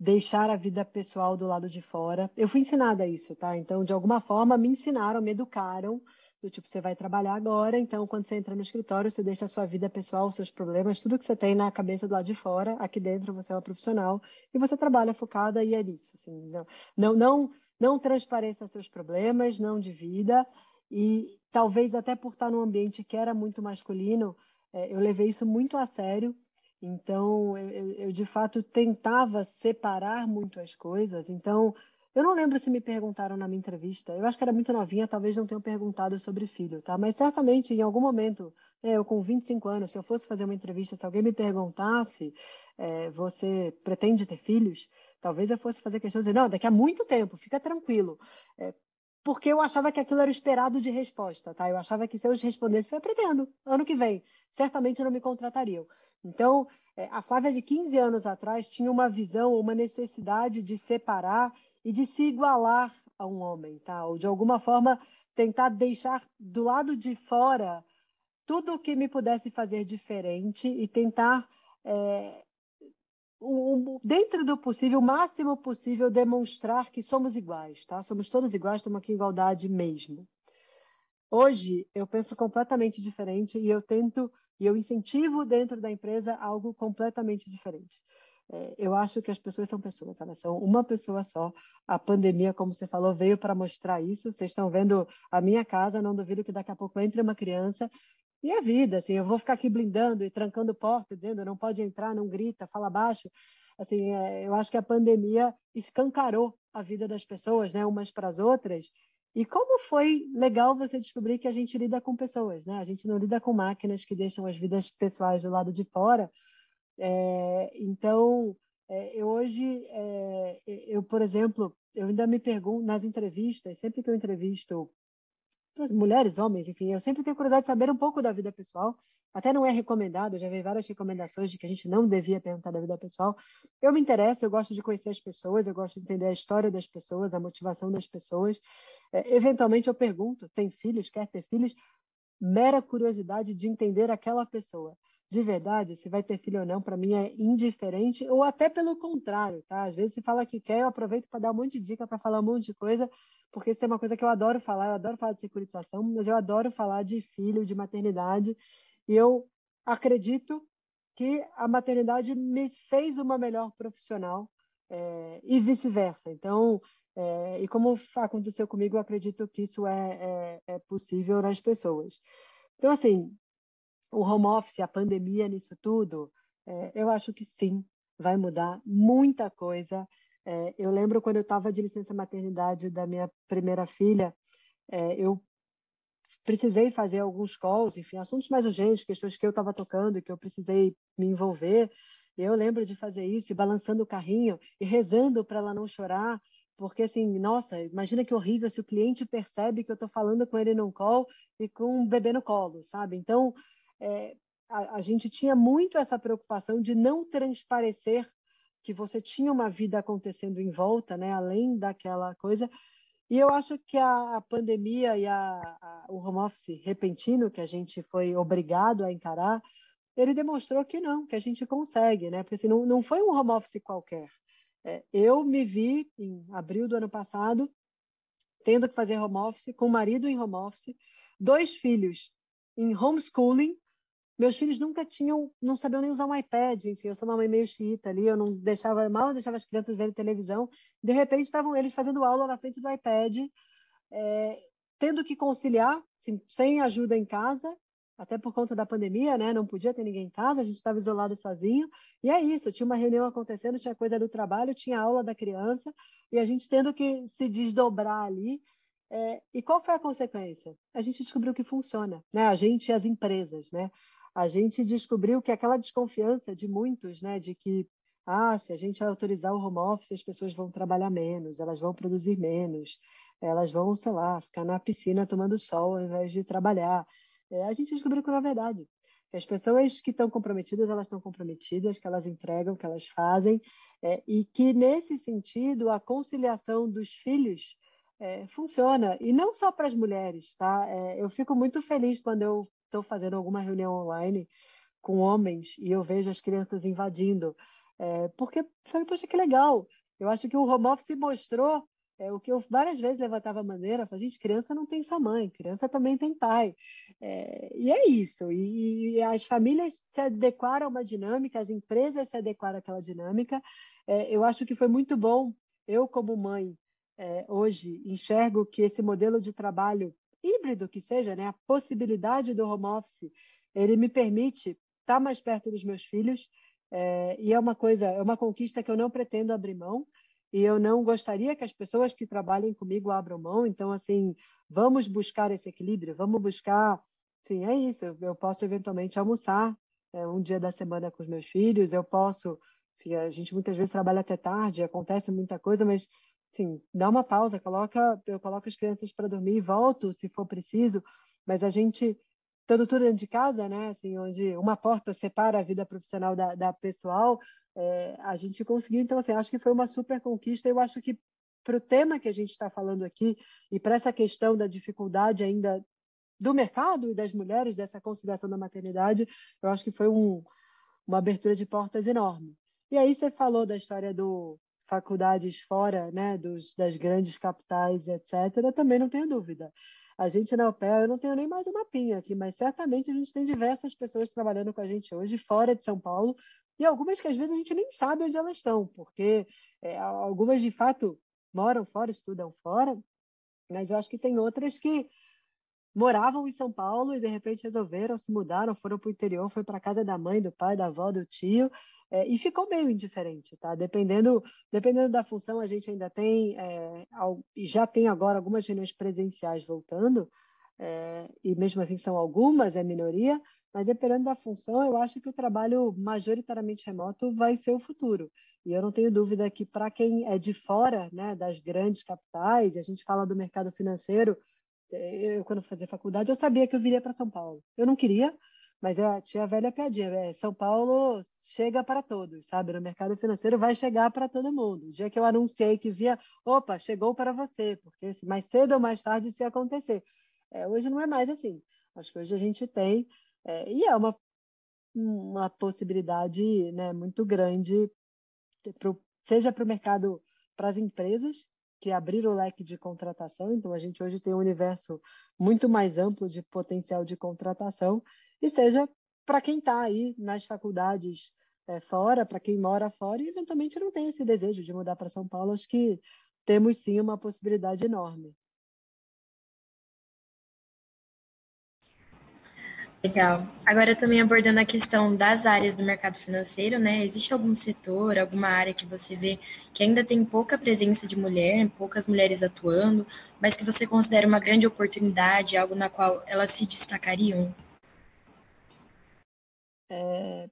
Speaker 2: deixar a vida pessoal do lado de fora. Eu fui ensinada isso, tá? Então, de alguma forma, me ensinaram, me educaram do tipo, você vai trabalhar agora, então quando você entra no escritório, você deixa a sua vida pessoal, seus problemas, tudo que você tem na cabeça do lado de fora, aqui dentro você é uma profissional e você trabalha focada e é isso. Assim, não, não, não não transpareça seus problemas, não divida. E talvez até por estar num ambiente que era muito masculino, é, eu levei isso muito a sério. Então, eu, eu, de fato tentava separar muito as coisas. Então, eu não lembro se me perguntaram na minha entrevista. Eu acho que era muito novinha, talvez não tenham perguntado sobre filho, tá? Mas certamente, em algum momento, é, eu com 25 anos, se eu fosse fazer uma entrevista, se alguém me perguntasse, é, você pretende ter filhos? Talvez eu fosse fazer questão de dizer, não, daqui a muito tempo, fica tranquilo. É, porque eu achava que aquilo era esperado de resposta, tá? Eu achava que se eu respondesse, foi aprendendo, ano que vem, certamente não me contratariam. Então, é, a Flávia de 15 anos atrás tinha uma visão, uma necessidade de separar e de se igualar a um homem, tá? Ou de alguma forma tentar deixar do lado de fora tudo o que me pudesse fazer diferente e tentar é, dentro do possível, o máximo possível, demonstrar que somos iguais, tá? Somos todos iguais, estamos aqui em igualdade mesmo. Hoje, eu penso completamente diferente e eu tento e eu incentivo dentro da empresa algo completamente diferente. É, eu acho que as pessoas são pessoas, elas são uma pessoa só. A pandemia, como você falou, veio para mostrar isso. Vocês estão vendo a minha casa, não duvido que daqui a pouco entre uma criança e a vida, assim, eu vou ficar aqui blindando e trancando porta, dizendo não pode entrar, não grita, fala baixo. Assim, é, eu acho que a pandemia escancarou a vida das pessoas, né, umas para as outras. E como foi legal você descobrir que a gente lida com pessoas, né? A gente não lida com máquinas que deixam as vidas pessoais do lado de fora. É, então, é, eu hoje, é, eu, por exemplo, eu ainda me pergunto nas entrevistas, sempre que eu entrevisto mulheres, homens, enfim, eu sempre tenho curiosidade de saber um pouco da vida pessoal. Até não é recomendado, já vi várias recomendações de que a gente não devia perguntar da vida pessoal. Eu me interesso, eu gosto de conhecer as pessoas, eu gosto de entender a história das pessoas, a motivação das pessoas. É, eventualmente eu pergunto: tem filhos? Quer ter filhos? Mera curiosidade de entender aquela pessoa de verdade, se vai ter filho ou não, para mim é indiferente, ou até pelo contrário, tá? Às vezes se fala que quer, eu aproveito para dar um monte de dica, para falar um monte de coisa, porque isso é uma coisa que eu adoro falar, eu adoro falar de securitização, mas eu adoro falar de filho, de maternidade, e eu acredito que a maternidade me fez uma melhor profissional é, e vice-versa. Então, é, e como aconteceu comigo, eu acredito que isso é, é, é possível nas pessoas. Então, assim, o home office, a pandemia nisso tudo, É, eu acho que sim, vai mudar muita coisa. É, eu lembro quando eu estava de licença maternidade da minha primeira filha, é, eu precisei fazer alguns calls, enfim, assuntos mais urgentes, questões que eu estava tocando, que eu precisei me envolver. Eu lembro de fazer isso, e balançando o carrinho e rezando para ela não chorar, porque assim, nossa, imagina que horrível se o cliente percebe que eu estou falando com ele num call e com um bebê no colo, sabe? Então, é, a, a gente tinha muito essa preocupação de não transparecer que você tinha uma vida acontecendo em volta, né? Além daquela coisa. E eu acho que a, a pandemia e a, a, o home office repentino que a gente foi obrigado a encarar, ele demonstrou que não, que a gente consegue, né? Porque assim, não, não foi um home office qualquer. É, eu me vi em abril do ano passado tendo que fazer home office, com o marido em home office, dois filhos em homeschooling. Meus filhos nunca tinham, não sabiam nem usar um iPad, enfim, eu sou uma mãe meio xiita ali, eu não deixava, mal deixava as crianças verem televisão. De repente estavam eles fazendo aula na frente do iPad, é, tendo que conciliar, assim, sem ajuda em casa, até por conta da pandemia, né? Não podia ter ninguém em casa, a gente estava isolado sozinho. E é isso, tinha uma reunião acontecendo, tinha coisa do trabalho, tinha aula da criança, e a gente tendo que se desdobrar ali. É, e qual foi a consequência? A gente descobriu que funciona, né? A gente e as empresas, né? A gente descobriu que aquela desconfiança de muitos, né? De que, ah, se a gente autorizar o home office, as pessoas vão trabalhar menos, elas vão produzir menos, elas vão, sei lá, ficar na piscina tomando sol ao invés de trabalhar é, a gente descobriu que não é verdade. Que as pessoas que estão comprometidas, elas estão comprometidas, que elas entregam, que elas fazem, é, e que, nesse sentido, a conciliação dos filhos é, funciona. E não só para as mulheres, tá? É, eu fico muito feliz quando eu estou fazendo alguma reunião online com homens e eu vejo as crianças invadindo, é, porque, poxa, que legal! Eu acho que o home office mostrou é, o que eu várias vezes levantava a bandeira, falava, gente, criança não tem só mãe, criança também tem pai. É, e é isso. E, e, as famílias se adequaram a uma dinâmica, as empresas se adequaram àquela dinâmica. É, eu acho que foi muito bom. Eu, como mãe, é, hoje enxergo que esse modelo de trabalho híbrido que seja, né, a possibilidade do home office, ele me permite estar mais perto dos meus filhos. É, e é uma coisa, é uma conquista que eu não pretendo abrir mão e eu não gostaria que as pessoas que trabalhem comigo abram mão. Então, assim, vamos buscar esse equilíbrio, vamos buscar. Sim, é isso. Eu posso eventualmente almoçar é, um dia da semana com os meus filhos, eu posso. Enfim, a gente muitas vezes trabalha até tarde, acontece muita coisa, mas sim, dá uma pausa, coloca, eu coloco as crianças para dormir e volto se for preciso, mas a gente todo tudo dentro de casa, né? Assim, onde uma porta separa a vida profissional da, da pessoal, é, a gente conseguiu. Então, assim, acho que foi uma super conquista. Eu acho que para o tema que a gente está falando aqui e para essa questão da dificuldade ainda do mercado e das mulheres, dessa conciliação da maternidade, eu acho que foi um, uma abertura de portas enorme. E aí você falou da história do faculdades fora, né, dos, das grandes capitais, etc. Também não tenho dúvida. A gente na UPEA, eu não tenho nem mais uma pinha aqui, mas certamente a gente tem diversas pessoas trabalhando com a gente hoje fora de São Paulo, e algumas que às vezes a gente nem sabe onde elas estão, porque é, algumas de fato moram fora, estudam fora, mas eu acho que tem outras que moravam em São Paulo e de repente resolveram se mudaram, foram para o interior, foi para casa da mãe, do pai, da avó, do tio, é, e ficou meio indiferente, tá? Dependendo, dependendo da função, a gente ainda tem, é, já tem agora algumas reuniões presenciais voltando, é, e mesmo assim são algumas, é minoria, mas dependendo da função, eu acho que o trabalho majoritariamente remoto vai ser o futuro. E eu não tenho dúvida que para quem é de fora, né, das grandes capitais, e a gente fala do mercado financeiro, eu quando fazia faculdade eu sabia que eu viria para São Paulo. Eu não queria, mas eu tinha a velha piadinha, é, São Paulo chega para todos, sabe? No mercado financeiro vai chegar para todo mundo. O dia que eu anunciei que via, opa, chegou para você, porque mais cedo ou mais tarde isso ia acontecer. É, hoje não é mais assim. Acho que hoje a gente tem é, e é uma, uma possibilidade né, muito grande, pro, seja para o mercado, para as empresas, que abriram o leque de contratação. Então, a gente hoje tem um universo muito mais amplo de potencial de contratação, e seja para quem está aí nas faculdades é, fora, para quem mora fora e eventualmente não tem esse desejo de mudar para São Paulo, acho que temos sim uma possibilidade enorme.
Speaker 1: Legal. Agora também abordando a questão das áreas do mercado financeiro, né? Existe algum setor, alguma área que você vê que ainda tem pouca presença de mulher, poucas mulheres atuando, mas que você considera uma grande oportunidade, algo na qual elas se destacariam?
Speaker 2: É...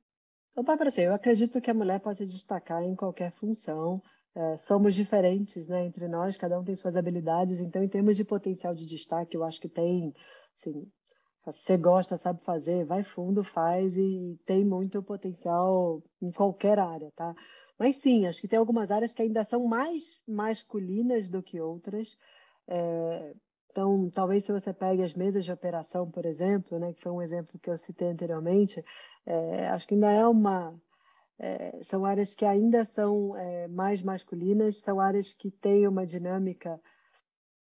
Speaker 2: Opa, para eu acredito que a mulher pode se destacar em qualquer função. É, somos diferentes, né, entre nós, cada um tem suas habilidades, então, em termos de potencial de destaque, eu acho que tem, assim, você gosta, sabe fazer, vai fundo, faz e tem muito potencial em qualquer área, tá? Mas sim, acho que tem algumas áreas que ainda são mais masculinas do que outras. É, então, talvez se você pegue as mesas de operação, por exemplo, né, que foi um exemplo que eu citei anteriormente, é, acho que ainda é uma. É, são áreas que ainda são é, mais masculinas, são áreas que têm uma dinâmica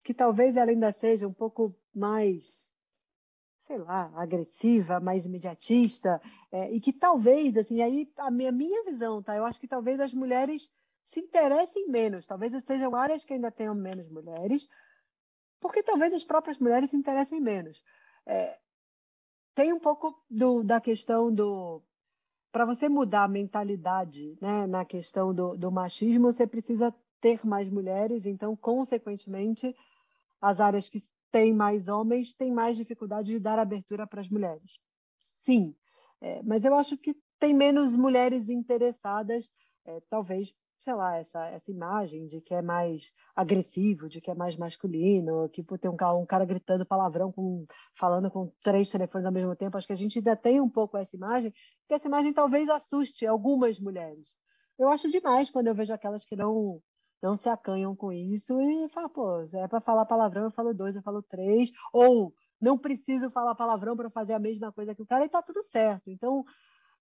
Speaker 2: que talvez ela ainda seja um pouco mais sei lá, agressiva, mais imediatista, é, e que talvez, assim, aí a minha, minha visão, tá? Eu acho que talvez as mulheres se interessem menos, talvez sejam áreas que ainda tenham menos mulheres, porque talvez as próprias mulheres se interessem menos. É, tem um pouco do, da questão do. Para você mudar a mentalidade né, na questão do, do machismo, você precisa ter mais mulheres, então, consequentemente, as áreas que tem mais homens, tem mais dificuldade de dar abertura para as mulheres. Sim, é, mas eu acho que tem menos mulheres interessadas, é, talvez, sei lá, essa, essa imagem de que é mais agressivo, de que é mais masculino, que por ter um, um cara gritando palavrão, com, falando com três telefones ao mesmo tempo, acho que a gente ainda tem um pouco essa imagem, que essa imagem talvez assuste algumas mulheres. Eu acho demais quando eu vejo aquelas que não não se acanham com isso e falam, pô, é para falar palavrão, eu falo dois, eu falo três, ou não preciso falar palavrão para fazer a mesma coisa que o cara e tá tudo certo. Então,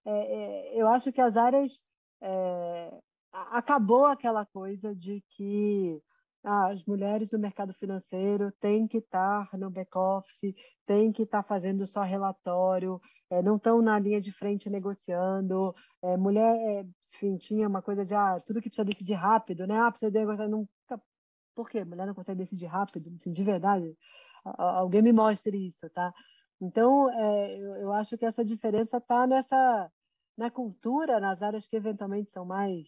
Speaker 2: é, é, eu acho que as áreas é, acabou aquela coisa de que ah, as mulheres do mercado financeiro têm que estar no back-office, têm que estar fazendo só relatório, é, não estão na linha de frente negociando. É, mulher, é, enfim, tinha uma coisa de ah, tudo que precisa decidir rápido, né? Ah, precisa negociar. Nunca... Por quê? Mulher não consegue decidir rápido? Assim, de verdade? Alguém me mostre isso, tá? Então, é, eu, eu acho que essa diferença está nessa na cultura, nas áreas que eventualmente são mais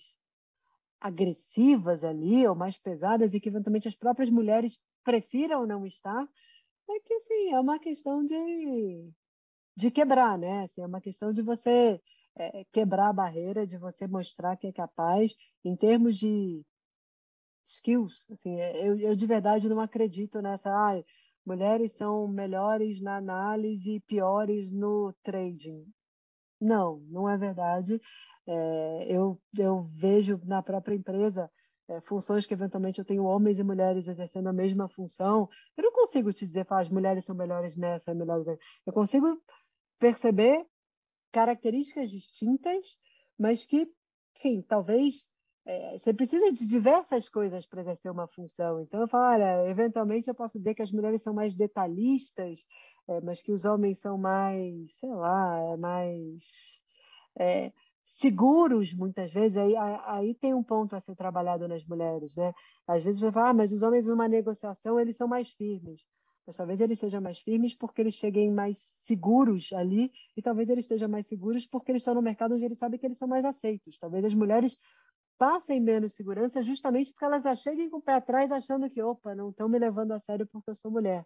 Speaker 2: agressivas ali ou mais pesadas e que eventualmente as próprias mulheres prefiram não estar, é que assim, é uma questão de, de quebrar, né? Assim, é uma questão de você é, quebrar a barreira, de você mostrar que é capaz em termos de skills. Assim, é, eu, eu de verdade não acredito nessa. Ah, mulheres são melhores na análise e piores no trading. Não, não é verdade. É, eu, eu vejo na própria empresa é, funções que eventualmente eu tenho homens e mulheres exercendo a mesma função. Eu não consigo te dizer que as mulheres são melhores nessa, melhores. Eu consigo perceber características distintas, mas que, enfim, talvez é, você precisa de diversas coisas para exercer uma função. Então, eu falo, olha, eventualmente eu posso dizer que as mulheres são mais detalhistas, é, mas que os homens são mais, sei lá, mais é, seguros, muitas vezes. Aí, aí tem um ponto a ser trabalhado nas mulheres, né? Às vezes você fala, ah, mas os homens numa negociação eles são mais firmes. Mas talvez eles sejam mais firmes porque eles cheguem mais seguros ali, e talvez eles estejam mais seguros porque eles estão no mercado onde eles sabem que eles são mais aceitos. Talvez as mulheres passem menos segurança justamente porque elas já cheguem com o pé atrás achando que, opa, não estão me levando a sério porque eu sou mulher.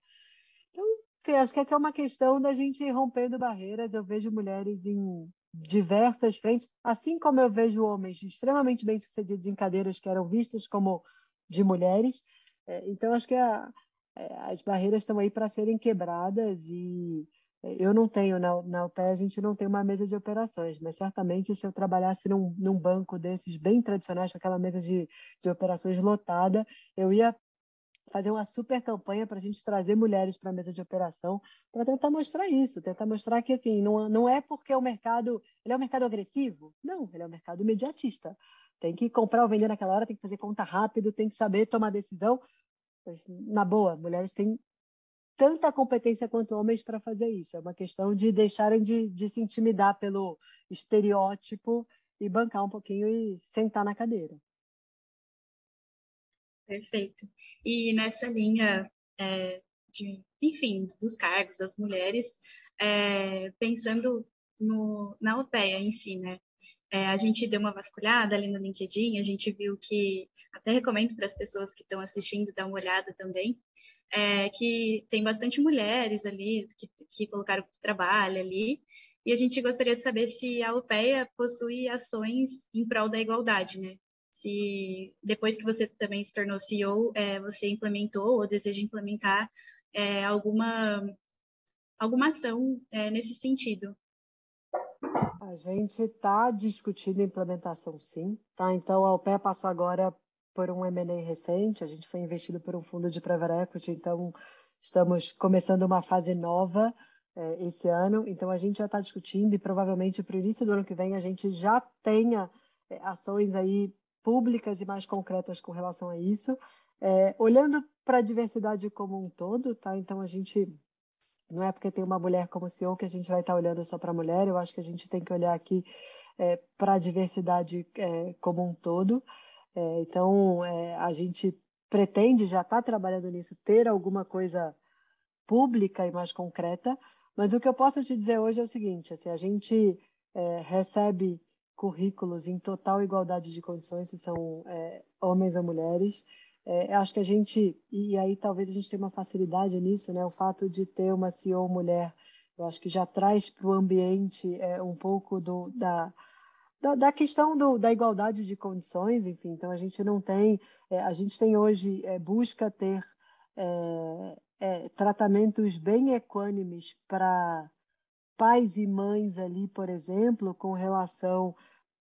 Speaker 2: Então, enfim, acho que é uma questão da gente ir rompendo barreiras. Eu vejo mulheres em diversas frentes, assim como eu vejo homens extremamente bem-sucedidos em cadeiras que eram vistas como de mulheres. É, então, acho que a, as barreiras estão aí para serem quebradas e é, eu não tenho, na, na UPE a gente não tem uma mesa de operações, mas certamente se eu trabalhasse num, num banco desses bem tradicionais, com aquela mesa de, de operações lotada, eu ia fazer uma super campanha para a gente trazer mulheres para a mesa de operação para tentar mostrar isso, tentar mostrar que, enfim, não, não é porque o mercado ele é um mercado agressivo, não, ele é um mercado imediatista. Tem que comprar ou vender naquela hora, tem que fazer conta rápido, tem que saber tomar decisão, na boa, mulheres têm tanta competência quanto homens para fazer isso. É uma questão de deixarem de, de se intimidar pelo estereótipo e bancar um pouquinho e sentar na cadeira.
Speaker 3: Perfeito. E nessa linha é, de, enfim, dos cargos das mulheres, é, pensando no, na OPEA em si, né? É, a gente deu uma vasculhada ali no LinkedIn, a gente viu que, até recomendo para as pessoas que estão assistindo dar uma olhada também, é, que tem bastante mulheres ali que, que colocaram trabalho ali, e a gente gostaria de saber se a UPEA possui ações em prol da igualdade, né? Se depois que você também se tornou CEO, é, você implementou ou deseja implementar é, alguma, alguma ação é, nesse sentido.
Speaker 2: A gente está discutindo implementação, sim. Tá? Então, a UPEA passou agora por um M&A recente, a gente foi investido por um fundo de private equity, então estamos começando uma fase nova é, esse ano, então a gente já está discutindo e provavelmente para o início do ano que vem a gente já tenha é, ações aí públicas e mais concretas com relação a isso. É, olhando para a diversidade como um todo, tá? Então a gente não é porque tem uma mulher como CEO que a gente vai estar olhando só para a mulher. Eu acho que a gente tem que olhar aqui é, para a diversidade é, como um todo. É, então é, a gente pretende já estar tá trabalhando nisso, ter alguma coisa pública e mais concreta. Mas o que eu posso te dizer hoje é o seguinte: assim, a gente é, recebe currículos em total igualdade de condições, se são é, homens ou mulheres. É, acho que a gente, e aí talvez a gente tenha uma facilidade nisso, né? O fato de ter uma CEO mulher, eu acho que já traz para o ambiente é, um pouco do, da, da, da questão do, da igualdade de condições, enfim. Então a gente não tem, é, a gente tem hoje é, busca ter é, é, tratamentos bem equânimes para pais e mães ali, por exemplo, com relação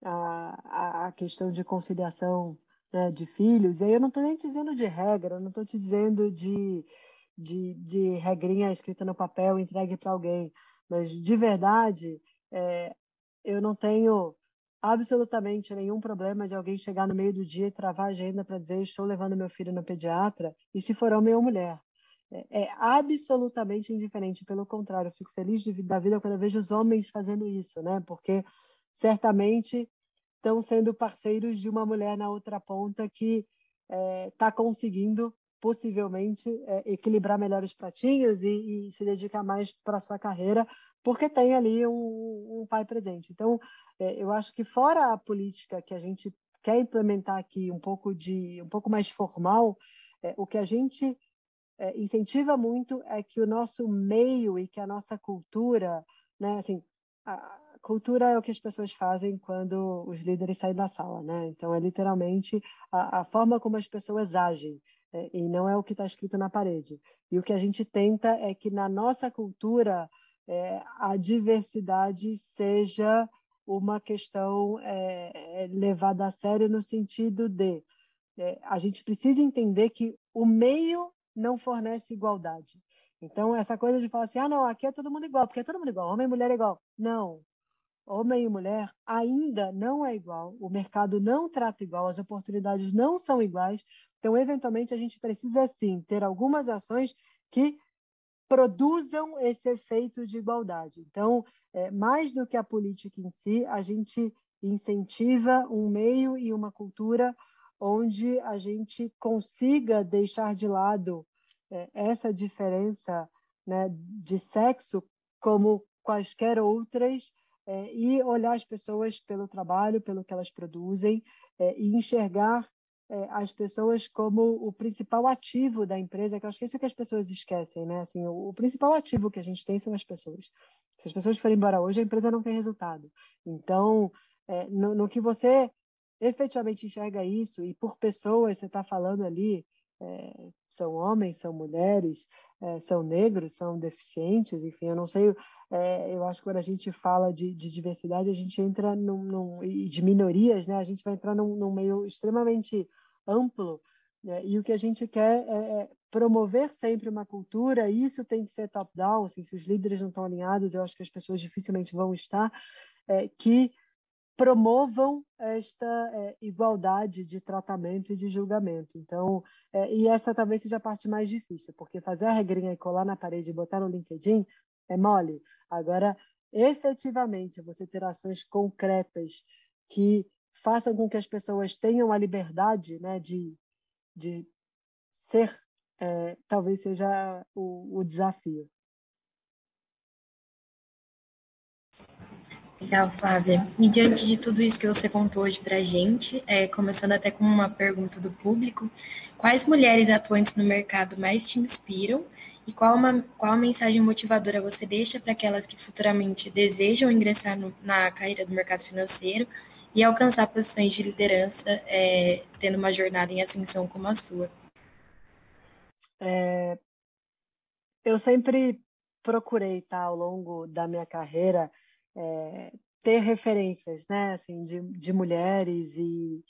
Speaker 2: à, à questão de conciliação né, de filhos. E aí eu não estou nem dizendo de regra, não estou te dizendo de, de, de regrinha escrita no papel entregue para alguém, mas de verdade, é, eu não tenho absolutamente nenhum problema de alguém chegar no meio do dia e travar a agenda para dizer estou levando meu filho no pediatra, e se for homem ou mulher. É, é absolutamente indiferente, pelo contrário, eu fico feliz de, da vida quando eu vejo os homens fazendo isso, né? Porque certamente estão sendo parceiros de uma mulher na outra ponta que está é, conseguindo possivelmente é, equilibrar melhor os pratinhos e, e se dedicar mais para sua carreira, porque tem ali um, um pai presente. Então, é, eu acho que fora a política que a gente quer implementar aqui, um pouco de um pouco mais formal, é, o que a gente é, incentiva muito é que o nosso meio e que a nossa cultura, né, assim, a, cultura é o que as pessoas fazem quando os líderes saem da sala, né? Então é literalmente a, a forma como as pessoas agem é, e não é o que está escrito na parede. E o que a gente tenta é que na nossa cultura é, a diversidade seja uma questão é, é levada a sério no sentido de é, a gente precisa entender que o meio não fornece igualdade. Então, essa coisa de falar assim, ah, não, aqui é todo mundo igual, porque é todo mundo igual, homem e mulher é igual. Não, homem e mulher ainda não é igual, o mercado não trata igual, as oportunidades não são iguais. Então, eventualmente, a gente precisa sim ter algumas ações que produzam esse efeito de igualdade. Então, é, mais do que a política em si, a gente incentiva um meio e uma cultura onde a gente consiga deixar de lado é, essa diferença né, de sexo como quaisquer outras é, e olhar as pessoas pelo trabalho, pelo que elas produzem é, e enxergar é, as pessoas como o principal ativo da empresa, que eu acho que é isso que as pessoas esquecem, né? Assim, o, o principal ativo que a gente tem são as pessoas. Se as pessoas forem embora hoje, a empresa não tem resultado. Então, é, no, no, que você efetivamente enxerga isso, e por pessoas você está falando ali, é, são homens, são mulheres, é, são negros, são deficientes, enfim, eu não sei, é, eu acho que quando a gente fala de, de diversidade, a gente entra num, num, e de minorias, né, a gente vai entrar num, num meio extremamente amplo, né, e o que a gente quer é, é promover sempre uma cultura, e isso tem que ser top-down, assim, se os líderes não estão alinhados, eu acho que as pessoas dificilmente vão estar, é, que promovam esta é, igualdade de tratamento e de julgamento. Então, é, e essa talvez seja a parte mais difícil, porque fazer a regrinha e colar na parede e botar no LinkedIn é mole. Agora, efetivamente, você ter ações concretas que façam com que as pessoas tenham a liberdade né, de, de ser, é, talvez seja o, o desafio.
Speaker 1: Legal, Flávia. E diante de tudo isso que você contou hoje para a gente, é, começando até com uma pergunta do público, quais mulheres atuantes no mercado mais te inspiram e qual, uma, qual mensagem motivadora você deixa para aquelas que futuramente desejam ingressar no, na carreira do mercado financeiro e alcançar posições de liderança, é, tendo uma jornada em ascensão como a sua?
Speaker 2: É, eu sempre procurei, tá, ao longo da minha carreira, é, ter referências, né, assim, de, de mulheres e,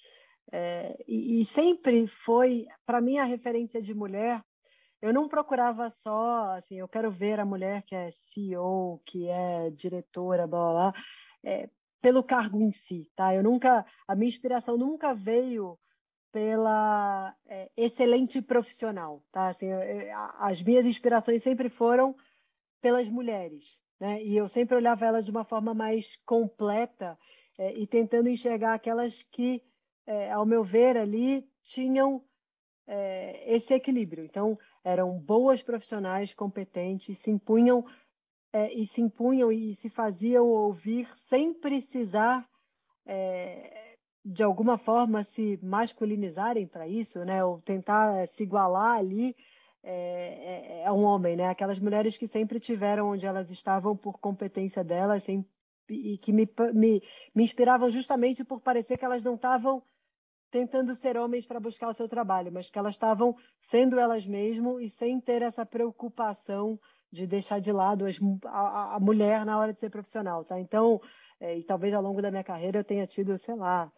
Speaker 2: é, e, e sempre foi, para mim, a referência de mulher. Eu não procurava só, assim, eu quero ver a mulher que é CEO, que é diretora, blá, blá, blá é, pelo cargo em si, tá? Eu nunca, a minha inspiração nunca veio pela é, excelente profissional, tá? Assim, eu, as minhas inspirações sempre foram pelas mulheres, né? E eu sempre olhava elas de uma forma mais completa é, e tentando enxergar aquelas que, é, ao meu ver, ali tinham é, esse equilíbrio. Então, eram boas profissionais, competentes, se impunham é, e se impunham e se faziam ouvir sem precisar é, de alguma forma se masculinizarem para isso, né? Ou tentar se igualar ali é, é, é, um homem, né? Aquelas mulheres que sempre tiveram onde elas estavam por competência delas e que me, me, me inspiravam justamente por parecer que elas não estavam tentando ser homens para buscar o seu trabalho, mas que elas estavam sendo elas mesmas e sem ter essa preocupação de deixar de lado as, a, a, mulher na hora de ser profissional, tá? Então, é, e talvez ao longo da minha carreira eu tenha tido, sei lá,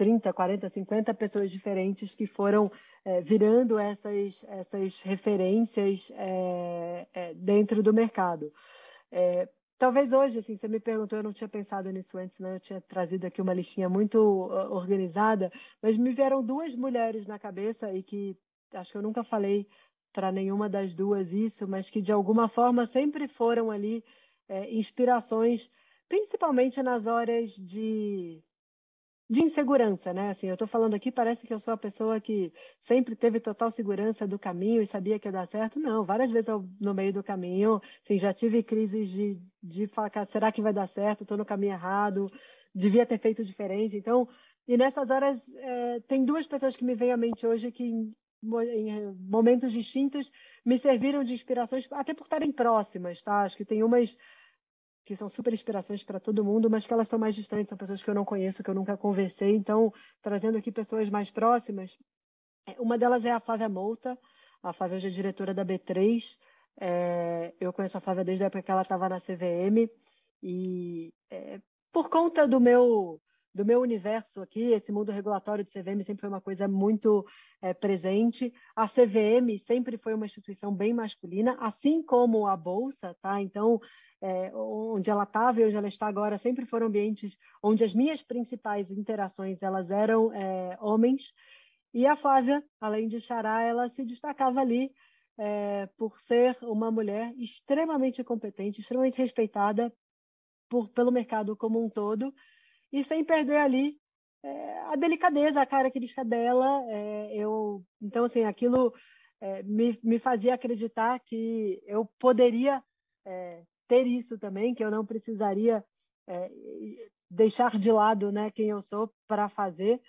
Speaker 2: 30, 40, 50 pessoas diferentes que foram é, virando essas, essas referências é, é, dentro do mercado. É, talvez hoje, assim, você me perguntou, eu não tinha pensado nisso antes, né? Eu tinha trazido aqui uma listinha muito uh, organizada, mas me vieram duas mulheres na cabeça e que acho que eu nunca falei para nenhuma das duas isso, mas que de alguma forma sempre foram ali inspirações, principalmente nas horas de de insegurança, né? Assim, eu estou falando aqui, parece que eu sou a pessoa que sempre teve total segurança do caminho e sabia que ia dar certo. Não, várias vezes eu, no meio do caminho, assim, já tive crises de, de falar, será que vai dar certo? Estou no caminho errado, devia ter feito diferente. Então, e nessas horas, é, tem duas pessoas que me vêm à mente hoje que, em, em momentos distintos, me serviram de inspirações, até por estarem próximas, tá? Acho que tem umas que são super inspirações para todo mundo, mas que elas são mais distantes, são pessoas que eu não conheço, que eu nunca conversei. Então, trazendo aqui pessoas mais próximas, é, uma delas é a Flávia Mouta. A Flávia hoje é diretora da B3. É, eu conheço a Flávia desde a época que ela estava na CVM e é, por conta do meu do meu universo aqui, esse mundo regulatório de CVM sempre foi uma coisa muito é, presente. A CVM sempre foi uma instituição bem masculina, assim como a Bolsa, tá? Então, é, onde ela estava e onde ela está agora sempre foram ambientes onde as minhas principais interações elas eram é, homens e a Flávia, além de Xará, ela se destacava ali é, por ser uma mulher extremamente competente, extremamente respeitada por, pelo mercado como um todo e sem perder ali é, a delicadeza, a característica dela. É, eu, então, assim, aquilo é, me, me fazia acreditar que eu poderia é, ter isso também, que eu não precisaria é, deixar de lado né, quem eu sou para fazer.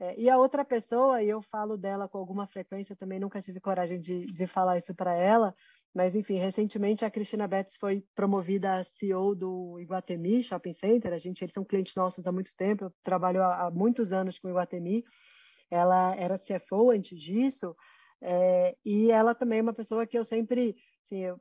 Speaker 2: É, e a outra pessoa, e eu falo dela com alguma frequência, também nunca tive coragem de, de falar isso para ela, mas enfim, recentemente a Cristina Betts foi promovida a CEO do Iguatemi Shopping Center. A gente, eles são clientes nossos há muito tempo, eu trabalho há, há muitos anos com o Iguatemi. Ela era CFO antes disso, é, e ela também é uma pessoa que eu sempre, assim, eu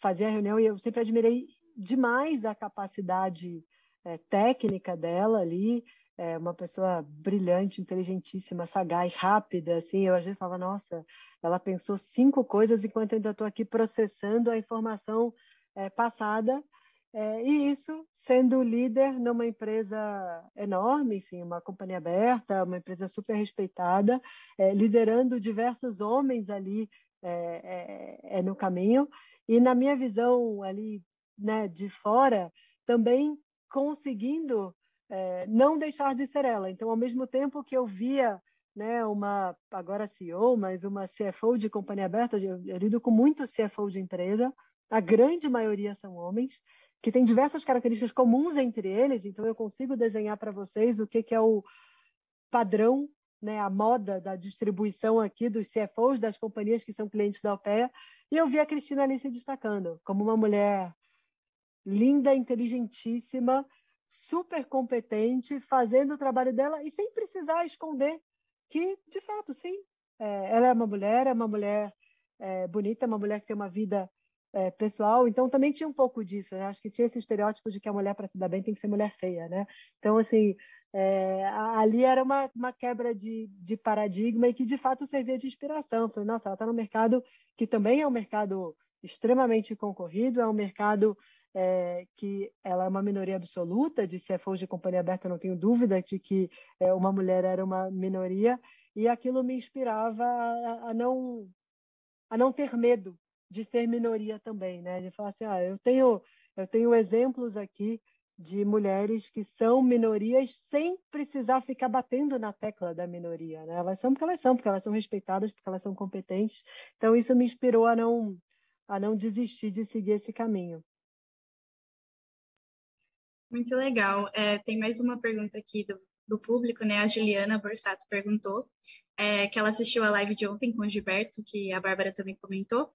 Speaker 2: fazia a reunião e eu sempre admirei demais a capacidade é, técnica dela ali, é uma pessoa brilhante, inteligentíssima, sagaz, rápida, assim, eu às vezes falava, nossa, ela pensou cinco coisas enquanto eu ainda estou aqui processando a informação é, passada, é, e isso sendo líder numa empresa enorme, enfim, uma companhia aberta, uma empresa super respeitada, é, liderando diversos homens ali é, é, é no caminho, e na minha visão ali, né, de fora, também conseguindo é, não deixar de ser ela. Então, ao mesmo tempo que eu via né, uma, agora CEO, mas uma CFO de companhia aberta, eu, eu lido com muito CFO de empresa, a grande maioria são homens, que tem diversas características comuns entre eles, então eu consigo desenhar para vocês o que, que é o padrão, né, a moda da distribuição aqui dos CFOs das companhias que são clientes da Alpea, e eu vi a Cristina ali se destacando como uma mulher linda, inteligentíssima, super competente, fazendo o trabalho dela e sem precisar esconder que, de fato, sim, é, ela é uma mulher, é uma mulher é, bonita, é uma mulher que tem uma vida é, pessoal. Então, também tinha um pouco disso. Né? Acho que tinha esse estereótipo de que a mulher, para se dar bem, tem que ser mulher feia. Né? Então, assim, é, ali era uma, uma quebra de, de, paradigma e que, de fato, servia de inspiração. Falei, nossa, ela está no mercado que também é um mercado extremamente concorrido, é um mercado é, que ela é uma minoria absoluta, de CFOs de companhia aberta, não tenho dúvida de que é, uma mulher era uma minoria, e aquilo me inspirava a, a, não, a não ter medo de ser minoria também, né? De falar assim, ah, eu tenho, eu tenho exemplos aqui de mulheres que são minorias sem precisar ficar batendo na tecla da minoria, né? Elas são porque elas são, porque elas são respeitadas, porque elas são competentes. Então isso me inspirou a não a não desistir de seguir esse caminho.
Speaker 3: Muito legal. É, tem mais uma pergunta aqui do, do público, né? A Juliana Borsato perguntou é, que ela assistiu a live de ontem com o Gilberto, que a Bárbara também comentou,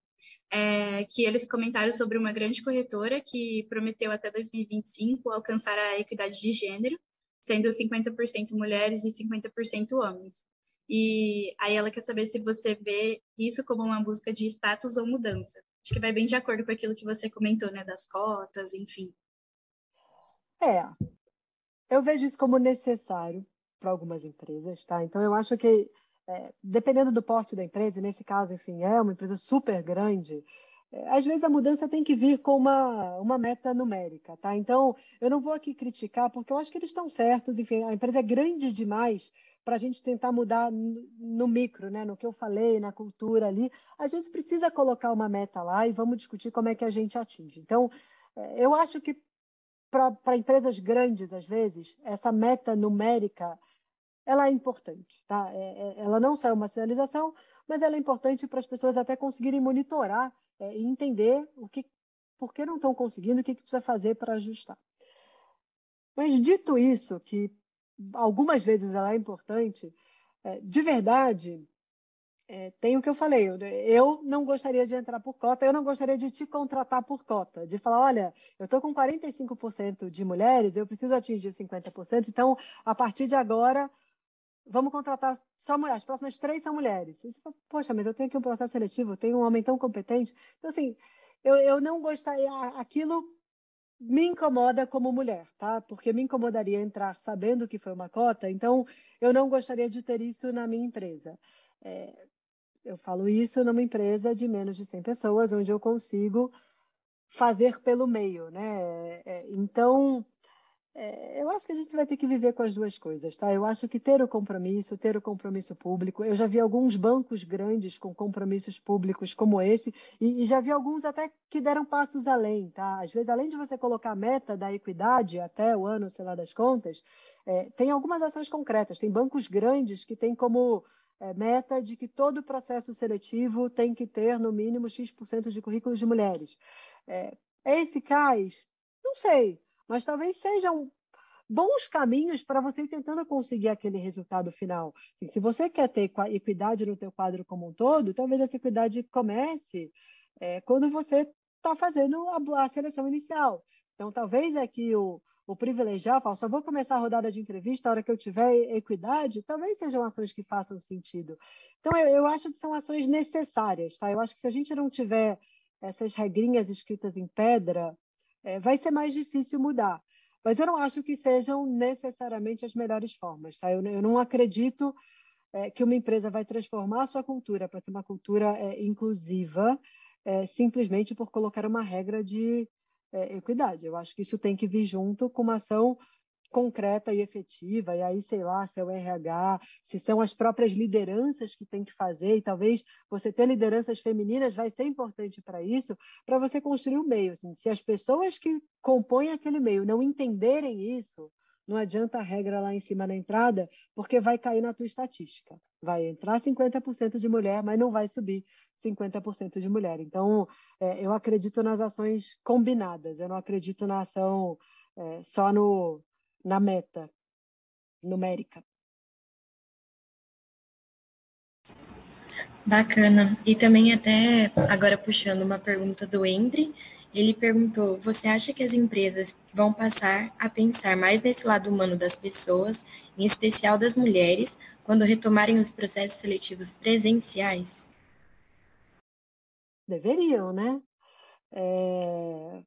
Speaker 3: é, que eles comentaram sobre uma grande corretora que prometeu até 2025 alcançar a equidade de gênero, sendo 50% mulheres e 50% homens. E aí ela quer saber se você vê isso como uma busca de status ou mudança. Acho que vai bem de acordo com aquilo que você comentou, né, das cotas, enfim.
Speaker 2: É, eu vejo isso como necessário para algumas empresas, tá? Então eu acho que é, dependendo do porte da empresa, nesse caso, enfim, é uma empresa super grande, é, às vezes a mudança tem que vir com uma, uma meta numérica, tá? Então, eu não vou aqui criticar, porque eu acho que eles estão certos, enfim, a empresa é grande demais para a gente tentar mudar no, micro, né? No que eu falei, na cultura ali. A gente precisa colocar uma meta lá e vamos discutir como é que a gente atinge. Então, é, eu acho que para empresas grandes, às vezes, essa meta numérica ela é importante, tá? É, é, ela não só é uma sinalização, mas ela é importante para as pessoas até conseguirem monitorar é, e entender o que, por que não estão conseguindo, o que, que precisa fazer para ajustar. Mas dito isso, que algumas vezes ela é importante, é, de verdade, é, tem o que eu falei, eu, eu, não gostaria de entrar por cota, eu não gostaria de te contratar por cota, de falar, olha, eu estou com 45% de mulheres, eu preciso atingir 50%, então, a partir de agora, vamos contratar só mulheres, as próximas três são mulheres. Poxa, mas eu tenho aqui um processo seletivo, eu tenho um homem tão competente. Então, assim, eu, eu não gostaria, aquilo me incomoda como mulher, tá? Porque me incomodaria entrar sabendo que foi uma cota, então eu não gostaria de ter isso na minha empresa. É, eu falo isso numa empresa de menos de 100 pessoas, onde eu consigo fazer pelo meio, né? É, então, é, eu acho que a gente vai ter que viver com as duas coisas, tá? Eu acho que ter o compromisso, ter o compromisso público, eu já vi alguns bancos grandes com compromissos públicos como esse, e, e já vi alguns até que deram passos além, tá? Às vezes, além de você colocar a meta da equidade até o ano, sei lá, das contas, é, tem algumas ações concretas. Tem bancos grandes que têm como é, meta de que todo processo seletivo tem que ter, no mínimo, X% de currículos de mulheres. É, é eficaz? Não sei, mas talvez sejam bons caminhos para você ir tentando conseguir aquele resultado final. E se você quer ter equidade no teu quadro como um todo, talvez essa equidade comece é, quando você está fazendo a, a, seleção inicial. Então, talvez aqui o, o privilegiar, falar, só vou começar a rodada de entrevista na hora que eu tiver equidade, talvez sejam ações que façam sentido. Então, eu, eu acho que são ações necessárias, tá? Eu acho que se a gente não tiver essas regrinhas escritas em pedra, é, vai ser mais difícil mudar. Mas eu não acho que sejam necessariamente as melhores formas, tá? Eu, eu não acredito é, que uma empresa vai transformar a sua cultura para ser uma cultura é, inclusiva é, simplesmente por colocar uma regra de é, equidade. Eu acho que isso tem que vir junto com uma ação concreta e efetiva, e aí, sei lá, se é o RH, se são as próprias lideranças que tem que fazer, e talvez você ter lideranças femininas vai ser importante para isso, para você construir o meio. Assim, se as pessoas que compõem aquele meio não entenderem isso, não adianta a regra lá em cima na entrada, porque vai cair na tua estatística. Vai entrar 50% de mulher, mas não vai subir 50% de mulher. Então, é, eu acredito nas ações combinadas, eu não acredito na ação é, só no, na meta numérica.
Speaker 1: Bacana. E também até agora puxando uma pergunta do Endre, ele perguntou: você acha que as empresas vão passar a pensar mais nesse lado humano das pessoas, em especial das mulheres, quando retomarem os processos seletivos presenciais?
Speaker 2: Deveriam, né? É...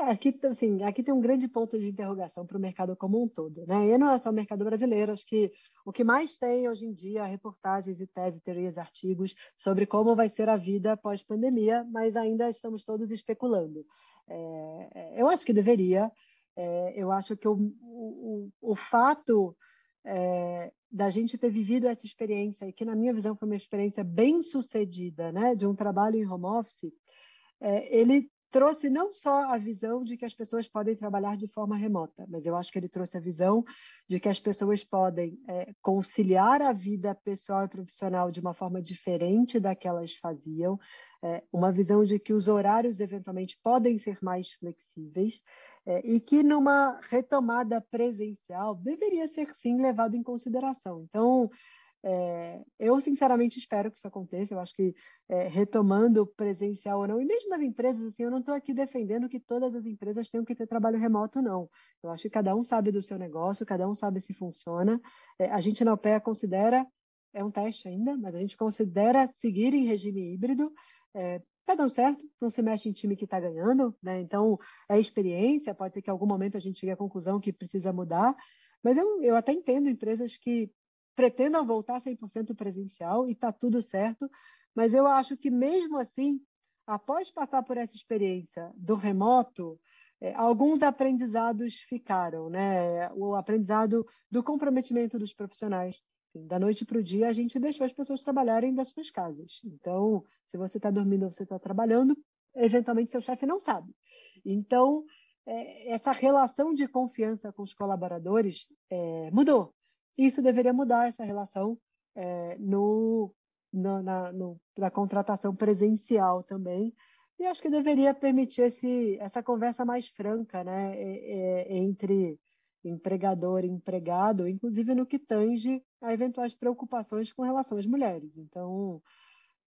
Speaker 2: É, aqui, assim, aqui tem um grande ponto de interrogação para o mercado como um todo, né? E não é só o mercado brasileiro, acho que o que mais tem hoje em dia reportagens e teses, teorias, artigos sobre como vai ser a vida pós-pandemia, mas ainda estamos todos especulando. É, é eu acho que deveria, é, eu acho que o, o, o fato é, da gente ter vivido essa experiência, e que na minha visão foi uma experiência bem sucedida, né, de um trabalho em home office, é, ele trouxe não só a visão de que as pessoas podem trabalhar de forma remota, mas eu acho que ele trouxe a visão de que as pessoas podem é, conciliar a vida pessoal e profissional de uma forma diferente da que elas faziam, é, uma visão de que os horários eventualmente podem ser mais flexíveis é, e que numa retomada presencial deveria ser sim levado em consideração. Então, é, eu, sinceramente, espero que isso aconteça. Eu acho que é, retomando presencial ou não, e mesmo as empresas, assim, eu não estou aqui defendendo que todas as empresas tenham que ter trabalho remoto, não. Eu acho que cada um sabe do seu negócio, cada um sabe se funciona. É, a gente na OPEA considera, é um teste ainda, mas a gente considera seguir em regime híbrido. Está dando certo, não se mexe em time que está ganhando, né? Então, é experiência, pode ser que em algum momento a gente chegue à conclusão que precisa mudar, mas eu, eu até entendo empresas que pretendam voltar 100% presencial e está tudo certo, mas eu acho que mesmo assim, após passar por essa experiência do remoto, é, alguns aprendizados ficaram, né? O aprendizado do comprometimento dos profissionais. Da noite para o dia, a gente deixou as pessoas trabalharem das suas casas. Então, se você está dormindo ou você está trabalhando, eventualmente seu chefe não sabe. Então, é, essa relação de confiança com os colaboradores é, mudou. Isso deveria mudar essa relação é, no, no, na, no, na contratação presencial também. E acho que deveria permitir esse, essa conversa mais franca né, entre empregador e empregado, inclusive no que tange a eventuais preocupações com relação às mulheres. Então,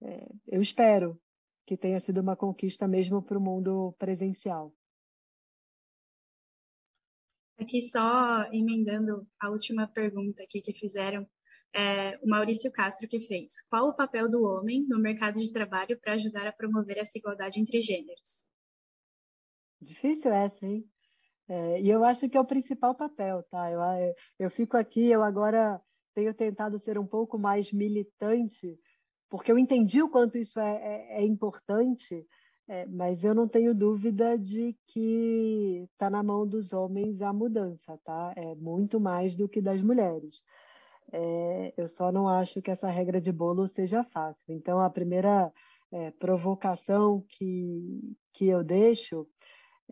Speaker 2: é, eu espero que tenha sido uma conquista mesmo para o mundo presencial.
Speaker 3: Aqui só emendando a última pergunta aqui que fizeram, é, o Maurício Castro que fez. Qual o papel do homem no mercado de trabalho para ajudar a promover essa igualdade entre gêneros?
Speaker 2: Difícil essa, hein? É, e eu acho que é o principal papel, tá? Eu, eu fico aqui, eu agora tenho tentado ser um pouco mais militante, porque eu entendi o quanto isso é, é, é importante, é, mas eu não tenho dúvida de que está na mão dos homens a mudança, tá? É muito mais do que das mulheres. É, eu só não acho que essa regra de bolo seja fácil. Então, a primeira é, provocação que, que eu deixo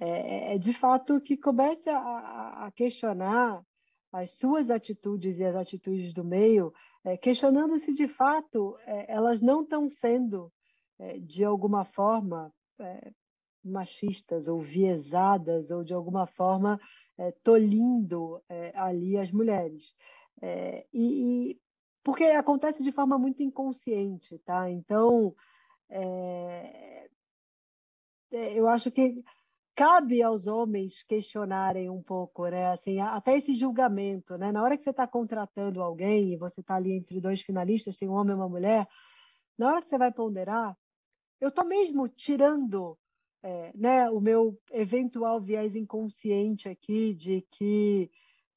Speaker 2: é, é, de fato que comece a, a, questionar as suas atitudes e as atitudes do meio, é, questionando se de fato é, elas não estão sendo, de alguma forma, é, machistas ou viesadas ou de alguma forma é, tolindo é, ali as mulheres. É, e, e, porque acontece de forma muito inconsciente, tá? Então, é, é, eu acho que cabe aos homens questionarem um pouco, né? Assim, até esse julgamento, né? Na hora que você está contratando alguém e você está ali entre dois finalistas, tem um homem e uma mulher, na hora que você vai ponderar, eu estou mesmo tirando é, né, o meu eventual viés inconsciente aqui de que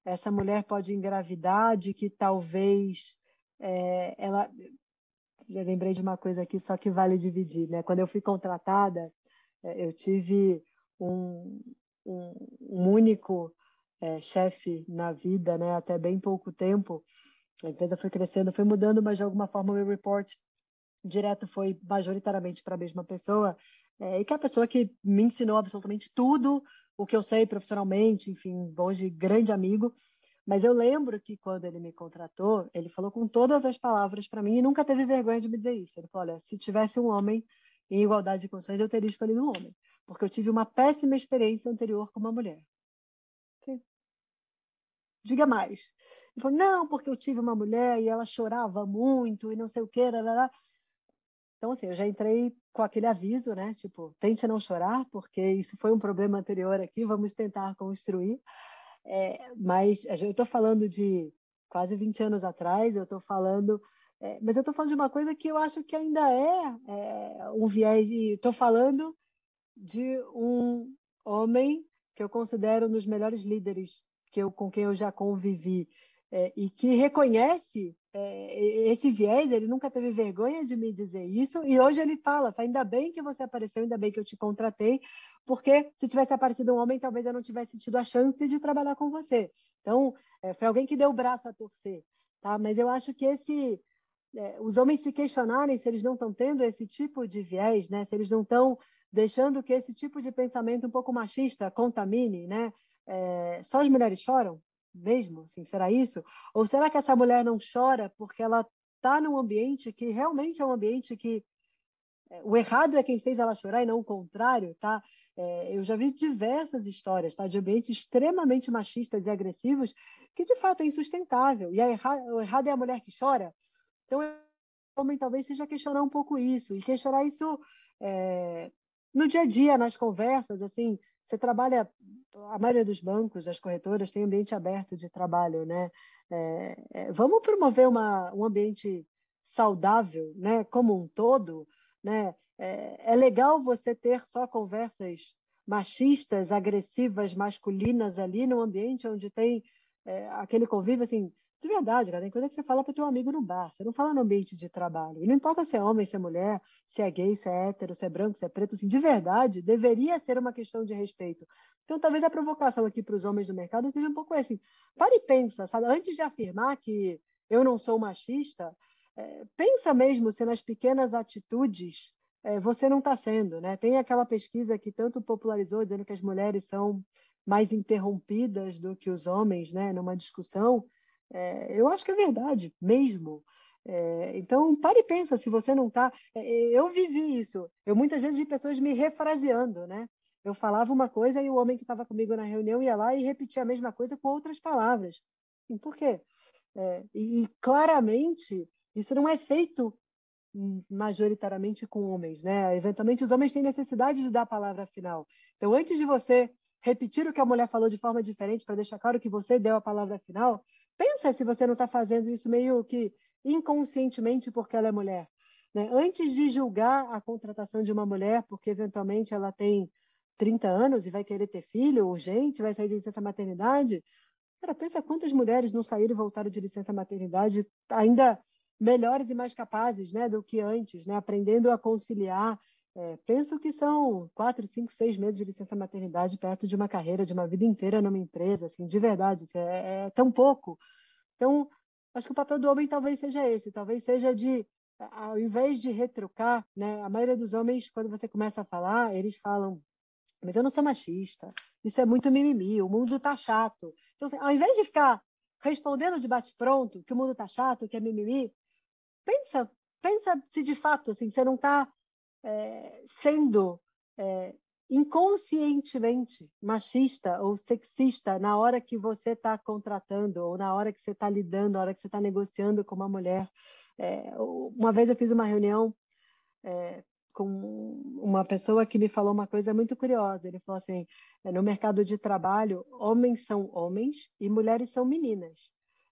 Speaker 2: essa mulher pode engravidar, de que talvez é, ela. Já lembrei de uma coisa aqui, só que vale dividir. Né? Quando eu fui contratada, é, eu tive um, um, um único é, chefe na vida, né? até bem pouco tempo. A empresa foi crescendo, foi mudando, mas de alguma forma o meu report direto foi majoritariamente para a mesma pessoa, é, e que é a pessoa que me ensinou absolutamente tudo o que eu sei profissionalmente, enfim, hoje grande amigo. Mas eu lembro que quando ele me contratou, ele falou com todas as palavras para mim e nunca teve vergonha de me dizer isso. Ele falou: olha, se tivesse um homem em igualdade de condições, eu teria escolhido um homem, porque eu tive uma péssima experiência anterior com uma mulher. Diga mais. Ele falou: não, porque eu tive uma mulher e ela chorava muito e não sei o que. Então, assim, eu já entrei com aquele aviso, né? Tipo, tente não chorar, porque isso foi um problema anterior aqui, vamos tentar construir. É, mas eu estou falando de quase 20 anos atrás, eu estou falando. É, mas eu estou falando de uma coisa que eu acho que ainda é, é um viés. Estou falando de um homem que eu considero um dos melhores líderes que eu, com quem eu já convivi é, e que reconhece é, esse viés, ele nunca teve vergonha de me dizer isso, e hoje ele fala: ainda bem que você apareceu, ainda bem que eu te contratei, porque se tivesse aparecido um homem, talvez eu não tivesse tido a chance de trabalhar com você. Então, é, foi alguém que deu o braço a torcer. Tá? Mas eu acho que esse. É, os homens se questionarem se eles não estão tendo esse tipo de viés, né? se eles não estão deixando que esse tipo de pensamento um pouco machista contamine, né? É, só as mulheres choram? Mesmo? Assim, será isso? Ou será que essa mulher não chora porque ela está num ambiente que realmente é um ambiente que é, o errado é quem fez ela chorar e não o contrário, tá? É, eu já vi diversas histórias, tá? De ambientes extremamente machistas e agressivos que de fato é insustentável. E erra... o errado é a mulher que chora. Então, o homem talvez seja questionar um pouco isso e questionar isso é, no dia a dia, nas conversas, assim, você trabalha, a maioria dos bancos, as corretoras, tem ambiente aberto de trabalho, né? É, é, vamos promover uma, um ambiente saudável, né? Como um todo, né? É, é legal você ter só conversas machistas, agressivas, masculinas ali no ambiente onde tem é, aquele convívio, assim, de verdade, cara, tem coisa que você fala para teu amigo no bar, você não fala no ambiente de trabalho. E não importa se é homem, se é mulher, se é gay, se é hétero, se é branco, se é preto, assim, de verdade, deveria ser uma questão de respeito. Então, talvez a provocação aqui para os homens do mercado seja um pouco assim. Pare e pensa, sabe? Antes de afirmar que eu não sou machista, é, pensa mesmo se nas pequenas atitudes é, você não está sendo, né? Tem aquela pesquisa que tanto popularizou, dizendo que as mulheres são mais interrompidas do que os homens, né? Numa discussão. É, eu acho que é verdade, mesmo. É, então, pare e pensa se você não está. É, eu vivi isso. Eu muitas vezes vi pessoas me refraseando, né? Eu falava uma coisa e o homem que estava comigo na reunião ia lá e repetia a mesma coisa com outras palavras. Por quê? É, e, e claramente isso não é feito majoritariamente com homens, né? Eventualmente os homens têm necessidade de dar a palavra final. Então, antes de você repetir o que a mulher falou de forma diferente para deixar claro que você deu a palavra final, Pensa se você não está fazendo isso meio que inconscientemente porque ela é mulher. Né? Antes de julgar a contratação de uma mulher, porque eventualmente ela tem 30 anos e vai querer ter filho urgente, vai sair de licença maternidade, cara, pensa quantas mulheres não saíram e voltaram de licença maternidade ainda melhores e mais capazes né, do que antes, né, aprendendo a conciliar é, penso que são quatro, cinco, seis meses de licença maternidade perto de uma carreira, de uma vida inteira numa empresa, assim, de verdade, é, é tão pouco. Então, acho que o papel do homem talvez seja esse, talvez seja de, ao invés de retrucar, né, a maioria dos homens, quando você começa a falar, eles falam, mas eu não sou machista, isso é muito mimimi, o mundo tá chato. Então, assim, ao invés de ficar respondendo de bate-pronto que o mundo tá chato, que é mimimi, pensa, pensa se de fato, assim, você não está é, sendo é, inconscientemente machista ou sexista na hora que você está contratando ou na hora que você está lidando, na hora que você está negociando com uma mulher. É, uma vez eu fiz uma reunião com uma pessoa que me falou uma coisa muito curiosa. Ele falou assim: é, no mercado de trabalho, homens são homens e mulheres são meninas.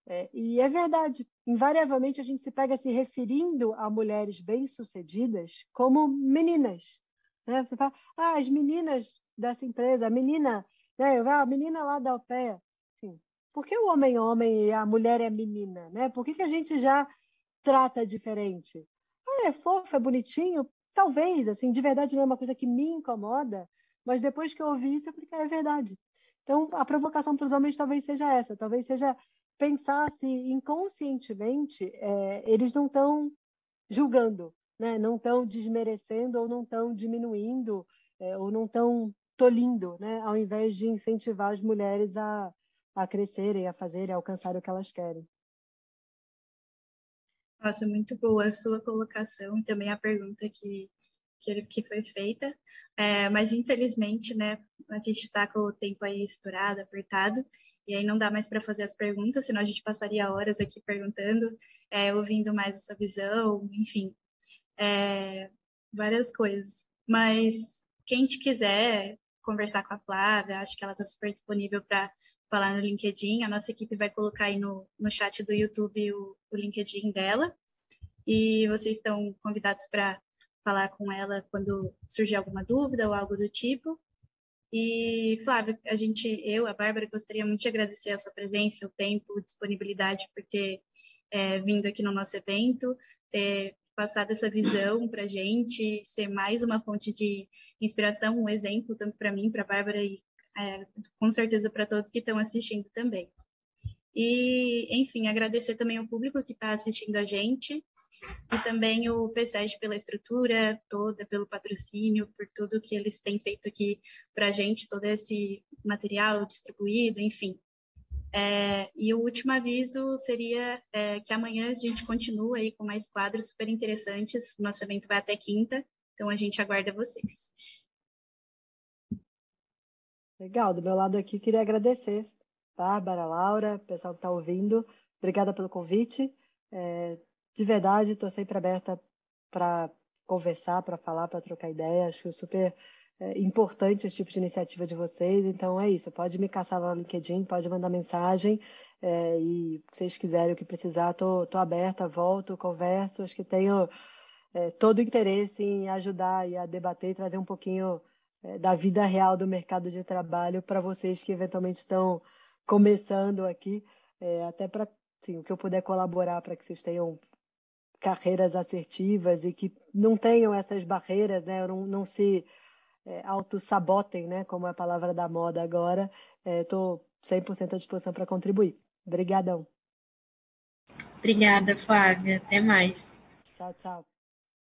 Speaker 2: É, e é verdade, invariavelmente a gente se pega se referindo a mulheres bem-sucedidas como meninas. Né? Você fala, ah, as meninas dessa empresa, a menina, né? a menina lá da Alpeia. Assim, por que o homem é homem e a mulher é menina? Né? Por que, que a gente já trata diferente? Ah, é fofo, é bonitinho? Talvez, assim, de verdade não é uma coisa que me incomoda, mas depois que eu ouvi isso, eu falei, ah, é verdade. Então, a provocação para os homens talvez seja essa, talvez seja pensar se inconscientemente é, eles não estão julgando, né? não estão desmerecendo ou não estão diminuindo é, ou não estão tolindo, né? Ao invés de incentivar as mulheres a, a crescerem, a fazerem, a alcançar o que elas querem.
Speaker 3: Nossa, muito boa a sua colocação e também a pergunta que, que, que foi feita. É, mas, infelizmente, né, a gente está com o tempo aí estourado, apertado, e aí não dá mais para fazer as perguntas, senão a gente passaria horas aqui perguntando, é, ouvindo mais essa visão, enfim, é, várias coisas. Mas quem te quiser conversar com a Flávia, acho que ela está super disponível para falar no LinkedIn. A nossa equipe vai colocar aí no, no chat do YouTube o, o LinkedIn dela. E vocês estão convidados para falar com ela quando surgir alguma dúvida ou algo do tipo. E, Flávio, a gente, eu, a Bárbara, gostaria muito de agradecer a sua presença, o tempo, disponibilidade por ter é, vindo aqui no nosso evento, ter passado essa visão para a gente, ser mais uma fonte de inspiração, um exemplo, tanto para mim, para a Bárbara e é, com certeza para todos que estão assistindo também. E, enfim, agradecer também ao público que está assistindo a gente e também o PSEG pela estrutura toda, pelo patrocínio, por tudo que eles têm feito aqui para a gente, todo esse material distribuído, enfim. É, e o último aviso seria é, que amanhã a gente continua aí com mais quadros super interessantes. Nosso evento vai até quinta, então a gente aguarda vocês.
Speaker 2: Legal, do meu lado aqui queria agradecer, Bárbara, Laura, pessoal que está ouvindo. Obrigada pelo convite. É, de verdade, estou sempre aberta para conversar, para falar, para trocar ideia. Acho super é, importante esse tipo de iniciativa de vocês. Então é isso. Pode me caçar lá no LinkedIn, pode mandar mensagem. É, e se vocês quiserem o que precisar, estou tô, tô aberta, volto, converso. Acho que tenho é, todo o interesse em ajudar e a debater e trazer um pouquinho é, da vida real do mercado de trabalho para vocês que eventualmente estão começando aqui, é, até para o que eu puder colaborar para que vocês tenham carreiras assertivas e que não tenham essas barreiras, né? não, não se é, auto-sabotem, né? como é a palavra da moda agora. Estou é, 100% à disposição para contribuir. Obrigadão.
Speaker 1: Obrigada, Flávia. Até mais.
Speaker 2: Tchau, tchau.